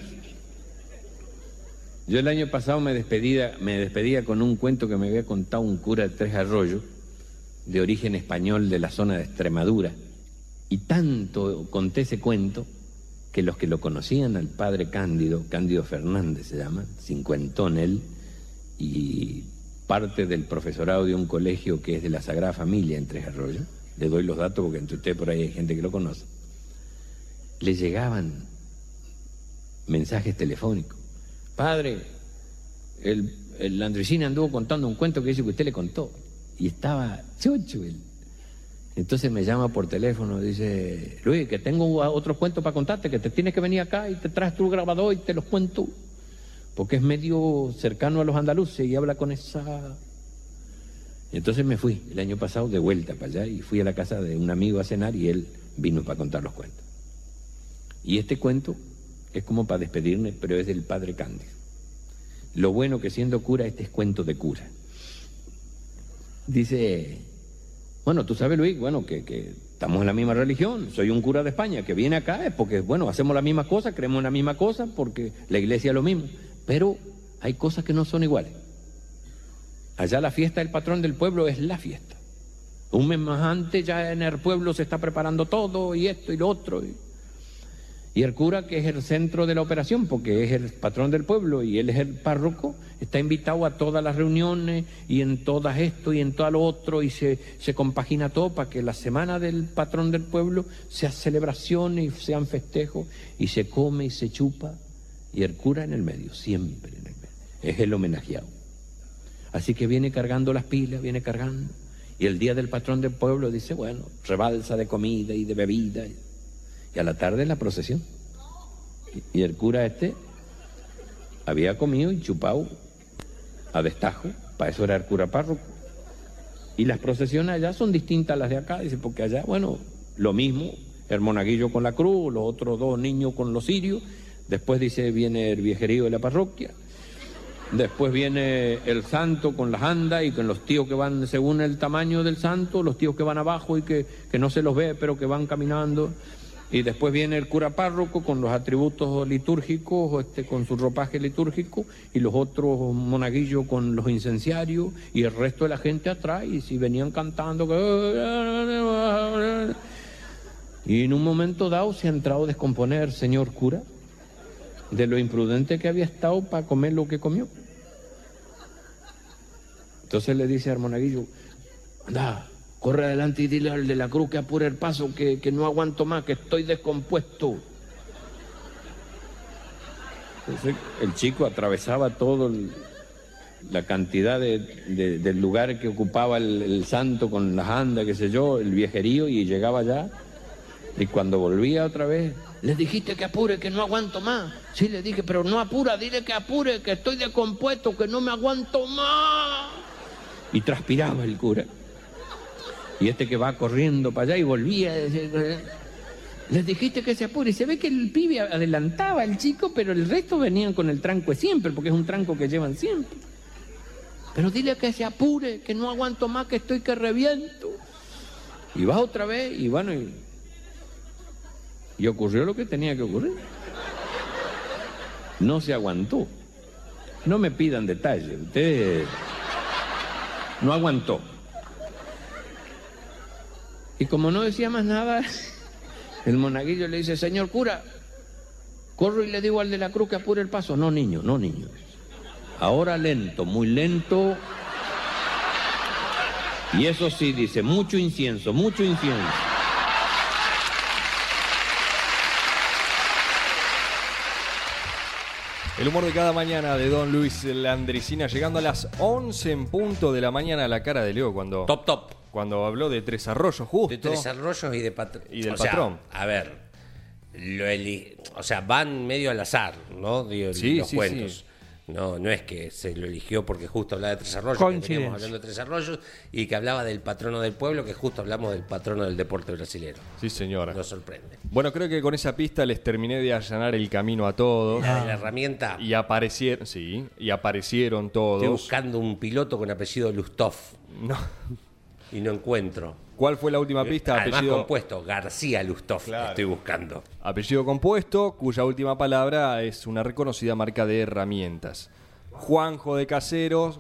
Speaker 7: Yo el año pasado me despedía, me despedía con un cuento que me había contado un cura de Tres Arroyos, de origen español de la zona de Extremadura. Y tanto conté ese cuento que los que lo conocían al padre Cándido, Cándido Fernández se llama, cincuentón él, y parte del profesorado de un colegio que es de la Sagrada Familia en Tres Arroyos, le doy los datos porque entre ustedes por ahí hay gente que lo conoce, le llegaban mensajes telefónicos. Padre, el, el Landricina anduvo contando un cuento que dice que usted le contó. Y estaba chocho él. Entonces me llama por teléfono, dice, Luis, que tengo otro cuento para contarte, que te tienes que venir acá y te traes tu grabador y te los cuento. Porque es medio cercano a los andaluces y habla con esa... Entonces me fui el año pasado de vuelta para allá y fui a la casa de un amigo a cenar y él vino para contar los cuentos. Y este cuento es como para despedirme, pero es del padre Cándido. Lo bueno que siendo cura, este es cuento de cura. Dice, bueno, tú sabes, Luis, bueno, que, que estamos en la misma religión, soy un cura de España, que viene acá es porque, bueno, hacemos la misma cosa, creemos en la misma cosa, porque la iglesia es lo mismo, pero hay cosas que no son iguales. Allá la fiesta del patrón del pueblo es la fiesta. Un mes más antes ya en el pueblo se está preparando todo y esto y lo otro. Y el cura, que es el centro de la operación, porque es el patrón del pueblo y él es el párroco, está invitado a todas las reuniones y en todas esto y en todo lo otro y se, se compagina todo para que la semana del patrón del pueblo sea celebraciones y sean festejos y se come y se chupa y el cura en el medio, siempre en el medio. Es el homenajeado. Así que viene cargando las pilas, viene cargando. Y el día del patrón del pueblo dice, bueno, rebalsa de comida y de bebida. Y a la tarde la procesión. Y, el cura este había comido y chupado a destajo, para eso era el cura párroco. Y las procesiones allá son distintas a las de acá, dice, porque allá, bueno, lo mismo, el monaguillo con la cruz, los otros dos niños con los cirios, después dice, viene el viejerío de la parroquia, Después viene el santo con las andas y con los tíos que van según el tamaño del santo, los tíos que van abajo y que, que no se los ve, pero que van caminando. Y después viene el cura párroco con los atributos litúrgicos, este, con su ropaje litúrgico, y los otros monaguillos con los incenciarios, y el resto de la gente atrás, y si venían cantando. Y en un momento dado se ha entrado a descomponer, señor cura, de lo imprudente que había estado para comer lo que comió. Entonces le dice al monaguillo, anda, corre adelante y dile al de la cruz que apure el paso, que, que no aguanto más, que estoy descompuesto. Entonces el chico atravesaba todo el- la cantidad de, de- del lugar que ocupaba el, el santo con las andas, qué sé yo, el viejerío, y llegaba allá. Y cuando volvía otra vez, le dijiste que apure, que no aguanto más. Sí, le dije, pero no apura, dile que apure, que estoy descompuesto, que no me aguanto más. Y transpiraba el cura. Y este que va corriendo para allá y volvía decir, les dijiste que se apure. Y se ve que el pibe adelantaba al chico, pero el resto venían con el tranco siempre, porque es un tranco que llevan siempre. Pero dile que se apure, que no aguanto más, que estoy que reviento. Y va otra vez, y bueno, y, y ocurrió lo que tenía que ocurrir. No se aguantó. No me pidan detalles, ustedes no aguantó. Y como no decía más nada, el monaguillo le dice, señor cura, corro y le digo al de la cruz que apure el paso. No, niño, no, niño. Ahora lento, muy lento. Y eso sí, dice, mucho incienso, mucho incienso.
Speaker 3: El humor de cada mañana de Don Luis Landricina, llegando a las 11 en punto de la mañana a la cara de Leo cuando
Speaker 2: Top, top.
Speaker 3: Cuando habló de Tres Arroyos, justo.
Speaker 2: De Tres Arroyos y de patrón.
Speaker 3: Y del patrón.
Speaker 2: A ver, lo o sea, van medio al azar, ¿no? Digo,
Speaker 3: Sí,
Speaker 2: los
Speaker 3: sí,
Speaker 2: cuentos.
Speaker 3: sí.
Speaker 2: No, no es que se lo eligió porque justo hablaba de Tres Arroyos, que hablando de Tres Arroyos, y que hablaba del patrono del pueblo, que justo hablamos del patrono del deporte brasilero.
Speaker 3: Sí, señora.
Speaker 2: Nos sorprende.
Speaker 3: Bueno, creo que con esa pista les terminé de allanar el camino a todos.
Speaker 2: La de la herramienta,
Speaker 3: Y aparecieron, sí, y aparecieron
Speaker 2: estoy
Speaker 3: todos.
Speaker 2: buscando un piloto con apellido Lustov
Speaker 3: No.
Speaker 2: Y no encuentro.
Speaker 3: ¿Cuál fue la última pista?
Speaker 2: Además
Speaker 3: Apellido,
Speaker 2: compuesto, García Lustov,
Speaker 3: Claro.
Speaker 2: estoy buscando.
Speaker 3: apellido compuesto, cuya última palabra es una reconocida marca de herramientas. Juanjo de Caseros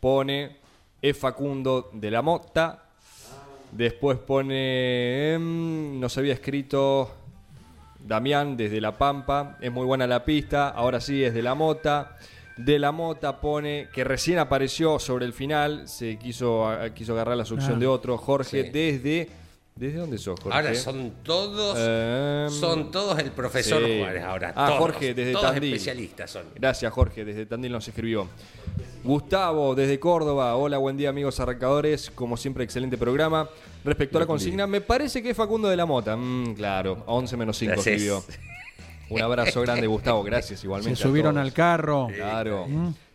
Speaker 3: pone E. Facundo de la Mota. Después pone. em, nos había escrito Damián desde La Pampa. Es muy buena la pista. Ahora sí es de la Mota. De la Mota pone que recién apareció sobre el final. Se quiso, a- quiso agarrar la succión
Speaker 1: Ah.
Speaker 3: de otro. Jorge
Speaker 2: Sí.
Speaker 3: desde. ¿Desde dónde sos, Jorge?
Speaker 2: Ahora son todos,
Speaker 3: Em,
Speaker 2: son todos el profesor
Speaker 3: sí.
Speaker 2: Juárez. Ahora,
Speaker 3: Ah,
Speaker 2: todos,
Speaker 3: Jorge, desde
Speaker 2: todos
Speaker 3: Tandil.
Speaker 2: especialistas son.
Speaker 3: Gracias, Jorge. Desde Tandil nos escribió. Gustavo, desde Córdoba. Hola, buen día, amigos arrancadores. Como siempre, excelente programa. Respecto a la consigna, me parece que es Facundo de la Mota. Mm, claro, 11 menos 5
Speaker 2: Gracias.
Speaker 3: escribió. Un abrazo grande, Gustavo. Gracias,
Speaker 1: Se
Speaker 3: igualmente. a
Speaker 1: subieron
Speaker 3: todos.
Speaker 1: al carro.
Speaker 3: Claro.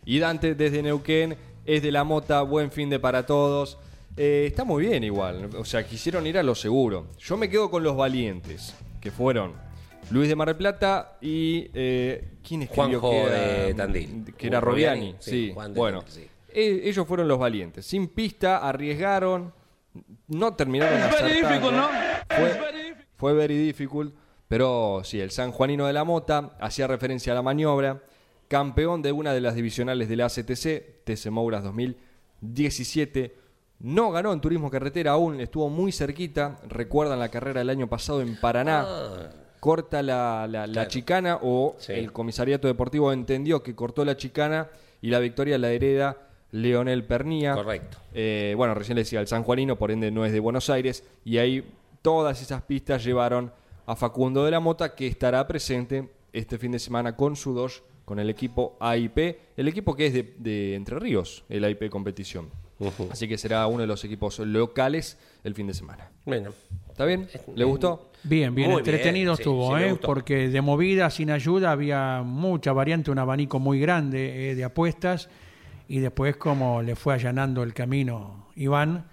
Speaker 3: Y Dante desde Neuquén es de la Mota. Buen fin de para todos. Eh, está muy bien igual. O sea, quisieron ir a lo seguro. Yo me quedo con los valientes, que fueron Luis de Mar del Plata y... Eh, ¿Quién escribió
Speaker 2: Juanjo
Speaker 3: que era,
Speaker 2: de Tandil.
Speaker 3: Que era
Speaker 2: Robiani, sí,
Speaker 3: Sí,
Speaker 2: Juan de
Speaker 3: bueno.
Speaker 2: Tandil, sí.
Speaker 3: Eh, ellos fueron los valientes. Sin pista, arriesgaron. No terminaron acertando. Fue, fue very difficult. Pero sí, el San Juanino de la Mota hacía referencia a la maniobra. Campeón de una de las divisionales de la ACTC, TC Mouras 2017. No ganó en turismo carretera aún, estuvo muy cerquita. Recuerdan la carrera del año pasado en Paraná. Corta la, la- la chicana o
Speaker 2: Sí.
Speaker 3: el comisariato deportivo entendió que cortó la chicana y la victoria la hereda Leonel Pernía.
Speaker 2: Correcto.
Speaker 3: Eh, bueno, recién le decía el San Juanino, por ende no es de Buenos Aires. Y ahí todas esas pistas llevaron a Facundo de la Mota, que estará presente este fin de semana con su dos, con el equipo AIP, el equipo que es de, de Entre Ríos, el AIP competición. Así que será uno de los equipos locales el fin de semana.
Speaker 2: Bueno,
Speaker 3: ¿Está bien? ¿Le gustó?
Speaker 1: Bien, bien,
Speaker 2: Muy
Speaker 1: entretenido
Speaker 2: bien,
Speaker 1: estuvo,
Speaker 2: sí
Speaker 1: ¿eh?
Speaker 2: gustó.
Speaker 1: porque de movida, sin ayuda, había mucha variante, un abanico muy grande eh, de apuestas, y después como le fue allanando el camino Iván,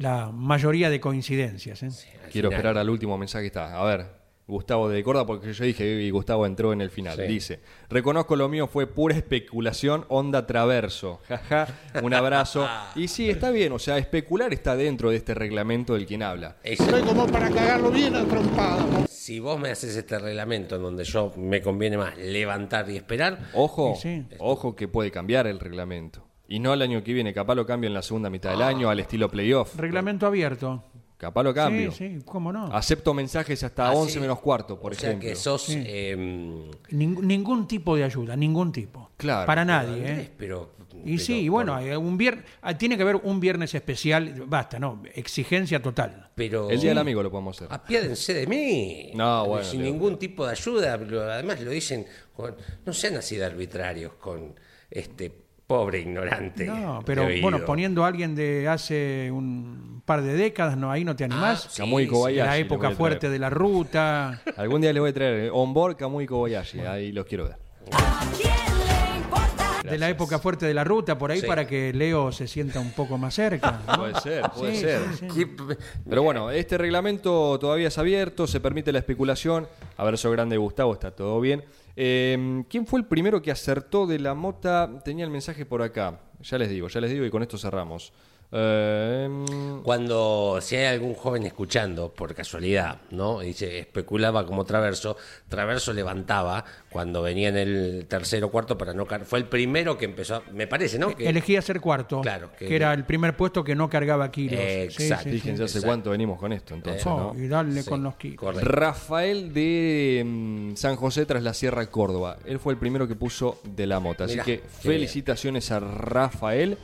Speaker 1: la mayoría de coincidencias. ¿eh?
Speaker 3: Quiero
Speaker 2: final.
Speaker 3: esperar al último mensaje que está. A ver, Gustavo de Córdoba, porque yo dije y Gustavo entró en el final.
Speaker 2: Sí.
Speaker 3: Dice, reconozco lo mío fue pura especulación, onda traverso. Jaja, un abrazo. y sí, está bien, o sea, especular está dentro de este reglamento del quien habla.
Speaker 2: Eso.
Speaker 8: como para cagarlo bien a trompada.
Speaker 2: Si vos me haces este reglamento en donde yo me conviene más levantar y esperar,
Speaker 3: Ojo,
Speaker 1: Sí, sí.
Speaker 3: ojo que puede cambiar el reglamento. Y no el año que viene, capaz lo cambio en la segunda mitad del año al estilo playoff.
Speaker 1: Reglamento abierto.
Speaker 3: Capaz lo cambio.
Speaker 1: Sí, sí, cómo no.
Speaker 3: Acepto mensajes hasta
Speaker 2: Así,
Speaker 3: 11 menos cuarto, por
Speaker 2: o sea
Speaker 3: ejemplo.
Speaker 2: que sos... em,
Speaker 1: Ning- ningún tipo de ayuda, ningún tipo.
Speaker 3: Claro.
Speaker 1: Para nadie,
Speaker 2: Andrés,
Speaker 1: ¿eh?
Speaker 2: pero,
Speaker 1: Y
Speaker 2: pero
Speaker 1: sí, y bueno, hay un vier- ah, tiene que haber un viernes especial, basta, no, exigencia total.
Speaker 2: pero
Speaker 3: El día del amigo lo podemos hacer.
Speaker 2: apiádense de mí.
Speaker 3: No, bueno,
Speaker 2: Sin
Speaker 3: Leo.
Speaker 2: ningún tipo de ayuda. además lo dicen, con- no sean así de arbitrarios con este pobre ignorante.
Speaker 1: No, pero bueno, poniendo a alguien de hace un par de décadas, no, ahí no te animás.
Speaker 2: Ah, sí,
Speaker 3: Camuy
Speaker 2: sí.
Speaker 3: Kobayashi.
Speaker 1: la
Speaker 3: le
Speaker 1: época fuerte de la ruta.
Speaker 3: Algún día les voy a traer On Board Kamui Kobayashi. Ahí los quiero ver.
Speaker 1: De la época fuerte de la ruta, por ahí
Speaker 2: Sí.
Speaker 1: para que Leo se sienta un poco más cerca. ¿no?
Speaker 3: Puede ser, puede
Speaker 1: Sí,
Speaker 3: ser.
Speaker 1: sí, sí.
Speaker 2: ¿Qué-
Speaker 3: Pero bueno, este reglamento todavía es abierto, se permite la especulación. Abrazo grande, Gustavo, está todo bien. Eh, ¿Quién fue el primero que acertó de la mota? Tenía el mensaje por acá. Ya les digo, ya les digo y con esto cerramos. Eh,
Speaker 2: Cuando, si hay algún joven escuchando, por casualidad, ¿no? Y se especulaba como Traverso, Traverso levantaba cuando venía en el tercero o cuarto para no caer. Fue el primero que empezó, a- me parece, ¿no? Que-
Speaker 1: Elegía ser cuarto,
Speaker 2: Claro,
Speaker 1: que,
Speaker 2: que-
Speaker 1: era el primer puesto que no cargaba kilos. Sí,
Speaker 2: Exacto.
Speaker 1: sí, sí.
Speaker 3: fíjense hace cuánto venimos con esto entonces,
Speaker 1: Oh,
Speaker 3: ¿no?
Speaker 1: y darle
Speaker 2: Sí,
Speaker 1: con los kilos.
Speaker 2: correcto.
Speaker 3: Rafael de mm, San José tras la Sierra Córdoba. Él fue el primero que puso de la mota. Así
Speaker 2: Mirá,
Speaker 3: que felicitaciones a Rafael.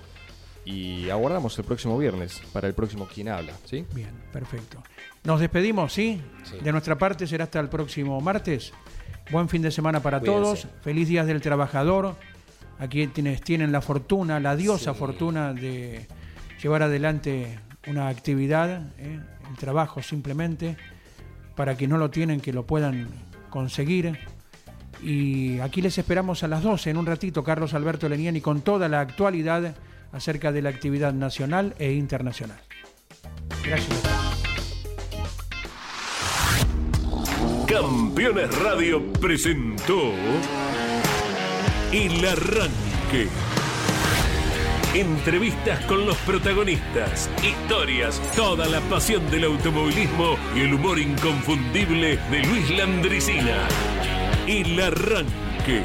Speaker 3: Y aguardamos el próximo viernes para el próximo Quien Habla. ¿sí?
Speaker 1: Bien, perfecto. Nos despedimos, ¿sí?
Speaker 2: Sí.
Speaker 1: De nuestra parte será hasta el próximo martes. Buen fin de semana para
Speaker 2: Cuídense.
Speaker 1: todos. Feliz Días del Trabajador. Aquí quienes tienen la fortuna, la diosa
Speaker 2: Sí.
Speaker 1: fortuna de llevar adelante una actividad, ¿eh? el trabajo simplemente, para que no lo tienen, que lo puedan conseguir. Y aquí les esperamos a las 12, en un ratito, Carlos Alberto Leniani, con toda la actualidad acerca de la actividad nacional e internacional. Gracias.
Speaker 9: Campeones Radio presentó El Arranque. Entrevistas con los protagonistas, historias, toda la pasión del automovilismo y el humor inconfundible de Luis Landricina. El Arranque.